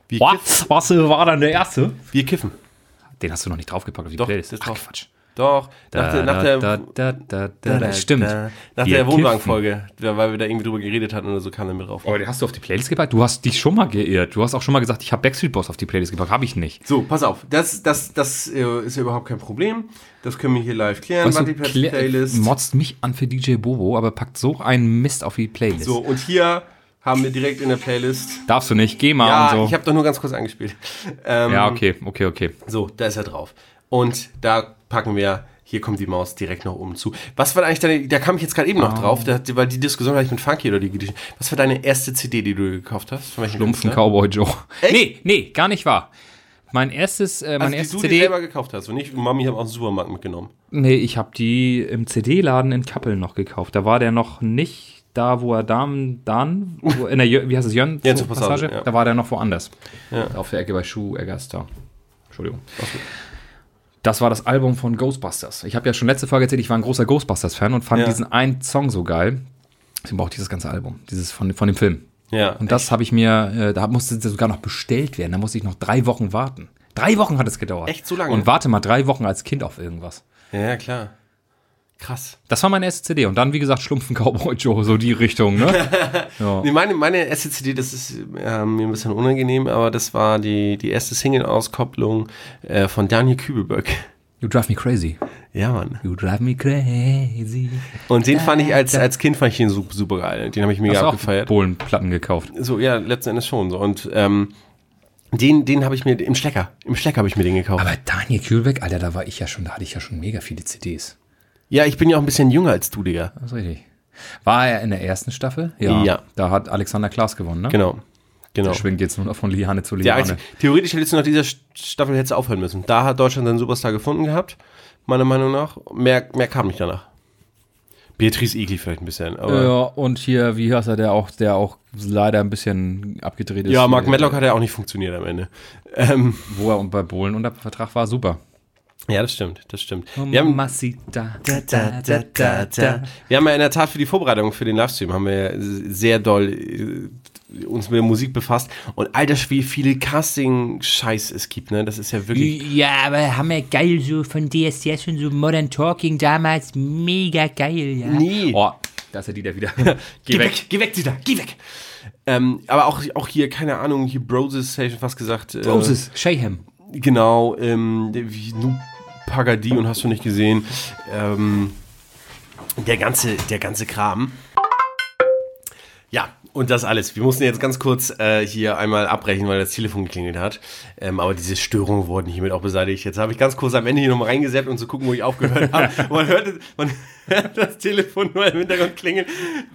Wir, Was? Was war dann der erste? wir kiffen. Den hast du noch nicht draufgepackt auf die Doch, Playlist. ist Ach, drauf. Quatsch. Doch, nach der, nach der, stimmt. Nach Wohnwagenfolge, weil wir da irgendwie drüber geredet hatten oder so, kam er mit drauf. Oh, den hast du auf die Playlist gepackt? Du hast dich schon mal geirrt. Du hast auch schon mal gesagt, ich habe Backstreet Boys auf die Playlist gepackt. Habe ich nicht. So, pass auf, das, das, das äh, ist ja überhaupt kein Problem. Das können wir hier live klären. Weißt du, Wann die Playlist. motzt mich an für DJ Bobo, aber packt so einen Mist auf die Playlist. So, und hier haben wir direkt in der Playlist. Darfst du nicht, geh mal Ja, und so. ich habe doch nur ganz kurz eingespielt. Ähm, ja, okay, okay, okay. So, da ist er drauf. Und da packen wir, hier kommt die Maus direkt noch oben zu. Was war eigentlich deine, da kam ich jetzt gerade eben noch Ah. drauf, da, weil die Diskussion hatte ich mit Funky oder die Geschichte. Was war deine erste CD, die du gekauft hast? Von Schlumpfen? Cowboy Joe. Echt? Nee, nee, gar nicht wahr. Mein erstes, äh, Also, meine die du CD. selber gekauft hast und nicht Mami haben aus dem Supermarkt mitgenommen. Nee, ich habe die im CD-Laden in Kappeln noch gekauft. Da war der noch nicht da, wo er dann, dann, wo in der, wie heißt es, Jön? Ja, zur Passage, ja. Da war der noch woanders. Ja. Auf der Ecke bei Schuh da. Entschuldigung. Das war das Album von Ghostbusters. Ich habe ja schon letzte Folge erzählt, ich war ein großer Ghostbusters-Fan und fand Ja. diesen einen Song so geil. Deswegen brauche ich dieses ganze Album, dieses von, von dem Film. Ja. Und das habe ich mir, äh, da musste es sogar noch bestellt werden. Da musste ich noch drei Wochen warten. Drei Wochen hat es gedauert. Echt so lange? Und warte mal, drei Wochen als Kind auf irgendwas. ja, klar. Krass. Das war meine erste CD. Und dann, wie gesagt, Schlumpfen Cowboy Joe, so die Richtung, ne? ja. Nee, meine, meine erste CD, das ist äh, mir ein bisschen unangenehm, aber das war die, die erste Single-Auskopplung äh, von Daniel Kübelböck. You drive me crazy. Ja, Mann. You drive me crazy. Und den fand ich als, als Kind fand ich den super, super geil. Den habe ich mega Hast abgefeiert. Polenplatten gekauft. So, ja, letzten Endes schon. So. Und ähm, den, den habe ich mir im Schlecker. Im Schlecker habe ich mir den gekauft. Aber Daniel Kühlbeck, Alter, da war ich ja schon, da hatte ich ja schon mega viele CDs. Ja, ich bin ja auch ein bisschen jünger als du, Digga. Das ist richtig. War er in der ersten Staffel? Ja. Da hat Alexander Klaas gewonnen, ne? Genau. Genau. Der schwingt jetzt nur noch von Liane zu Liane. einzige, theoretisch hättest du nach dieser Staffel hättest du aufhören müssen. Da hat Deutschland seinen Superstar gefunden gehabt, meiner Meinung nach. Mehr, mehr kam nicht danach. Beatrice Egli vielleicht ein bisschen. Ja, und hier, wie heißt er, der auch, der auch leider ein bisschen abgedreht ist. ja, Mark Medlock hat ja auch nicht funktioniert am Ende. Ähm, Wo er bei Bohlen unter Vertrag war, super. Ja, das stimmt, das stimmt. Wir haben, wir haben ja in der Tat für die Vorbereitung für den Livestream haben wir ja sehr doll äh, uns mit der Musik befasst. Und alter, wie viele Casting-Scheiß es gibt, ne? Das ist ja wirklich. Ja, aber hammer geil, so von DSDS und so Modern Talking damals, mega geil, ja. Nie. Oh, da ist er die da wieder. Geh weg. geh weg, Dieter, geh weg. Ähm, aber auch, auch hier, keine Ahnung, hier Broses, hätte ich schon fast gesagt. Äh, Moses, Shayham. Genau, ähm, wie Nu Pagadi und hast du nicht gesehen. Ähm, der ganze, der ganze Kram. Ja, und das alles. Wir mussten jetzt ganz kurz äh, hier einmal abbrechen, weil das Telefon geklingelt hat. Ähm, aber diese Störungen wurden hiermit auch beseitigt. Jetzt habe ich ganz kurz am Ende hier nochmal reingesetzt und zu gucken, wo ich aufgehört habe. Man hört, man hört das Telefon nur im Hintergrund klingeln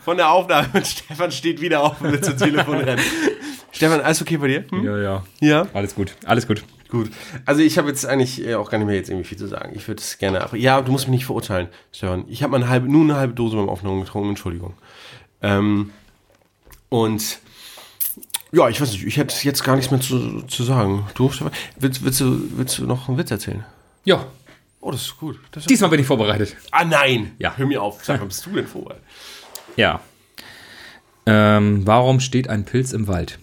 von der Aufnahme und Stefan steht wieder auf und will zum Telefon rennen. Stefan, alles okay bei dir? Hm? Ja, ja. Ja? Alles gut, alles gut. Gut. Also ich habe jetzt eigentlich äh, auch gar nicht mehr jetzt irgendwie viel zu sagen. Ich würde es gerne ab. Ja, du musst mich nicht verurteilen, Stefan. Ich habe mal eine halbe, nur eine halbe Dose beim Aufnehmen getrunken, Entschuldigung. Ähm, und ja, ich weiß nicht, ich hätte jetzt gar nichts mehr zu, zu sagen. Du, willst, willst, du, willst du noch einen Witz erzählen? Ja, Oh, das ist gut. Das ist diesmal bin ich vorbereitet. ah, nein! Ja. Hör mir auf. Sag, wann bist du denn vorbei? Ja. Ähm, warum steht ein Pilz im Wald?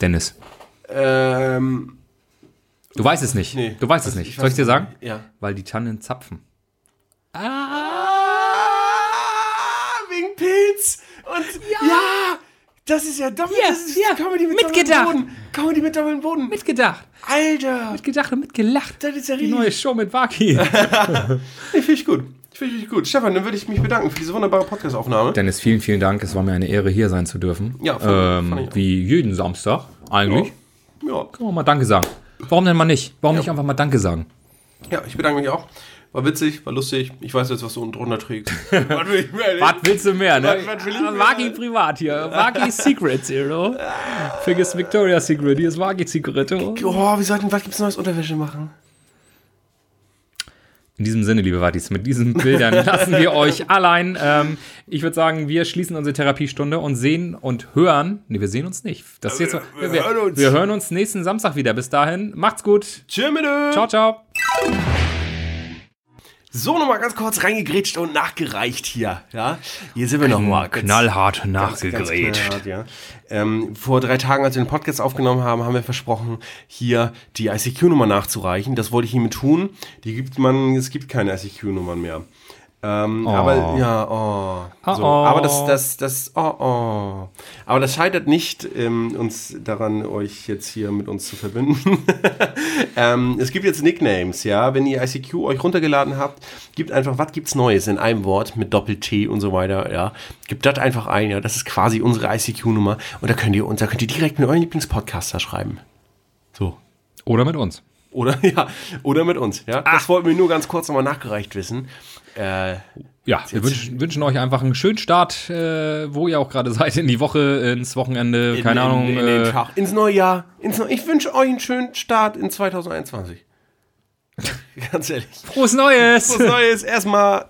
Dennis. Ähm, Du weißt es nicht. nee. Du weißt es Also, nicht. ich Soll ich dir sagen? Ja. Weil die Tannen zapfen. Ah, wegen Pilz. Und ja, das ist ja doppelt. Ja, das ist ja, Comedy mit mitgedacht. doppeltem Boden. Comedy mit doppeltem Boden. Mitgedacht. Alter. Mitgedacht und mitgelacht. Das ist ja Die richtig. neue Show mit Waki. Ich finde ich gut. Ich finde ich gut. Stefan, dann würde ich mich bedanken für diese wunderbare Podcast-Aufnahme. Dennis, vielen, vielen Dank. Es war mir eine Ehre, hier sein zu dürfen. Ja, ich ähm, wie jeden Samstag eigentlich. Ja. Kann man mal Danke sagen. Warum denn mal nicht? Warum nicht einfach mal Danke sagen? ja, ich bedanke mich auch. War witzig, war lustig. Ich weiß jetzt, was du unten drunter trägst. was will ich mehr? Was willst du mehr, ne? Was- was will ich mehr? Waki privat hier. Waki Secrets hier, no? Vergiss Victoria's Secret. Hier ist Waki Secret. oh. Oh, wir sollten, was gibt's neues Unterwäsche machen? In diesem Sinne, liebe Wattis, mit diesen Bildern lassen wir euch allein. Ähm, ich würde sagen, wir schließen unsere Therapiestunde und sehen und hören. Ne, wir sehen uns nicht. Das ist jetzt, Wir- wir wir, hören uns. wir hören uns nächsten Samstag wieder. Bis dahin, macht's gut. Tschüss, Ciao, ciao. So, nochmal ganz kurz reingegrätscht und nachgereicht hier. Ja, hier sind wir nochmal. Knallhart Ganz knallhart, ja. Ähm, vor drei Tagen, als wir den Podcast aufgenommen haben, haben wir versprochen, hier die ICQ-Nummer nachzureichen. Das wollte ich hiermit tun. Die gibt man, es gibt keine ICQ-Nummern mehr. Ähm, Aber ja, oh. So, Oh, oh. Aber das, das, das, oh, oh. Aber das scheitert nicht ähm, uns daran, euch jetzt hier mit uns zu verbinden. ähm, es gibt jetzt Nicknames, ja. Wenn ihr ICQ euch runtergeladen habt, gibt einfach, was gibt's Neues in einem Wort mit Doppel-T und so weiter, ja. Gibt das einfach ein, ja. Das ist quasi unsere ICQ-Nummer. Und da könnt ihr uns, da könnt ihr direkt mit euren Lieblingspodcaster schreiben. So. Oder mit uns. Oder, ja, oder mit uns, ja. Das wollten wir nur ganz kurz nochmal nachgereicht wissen. Äh, Ja, wir wünschen, wünschen euch einfach einen schönen Start, äh, wo ihr auch gerade seid, in die Woche, ins Wochenende, in- keine in, Ahnung. In, den äh, Tag, ins neue Jahr. Ins neue, ich wünsche euch einen schönen Start in 2021. Ganz ehrlich. frohes Neues! Was Neues erstmal.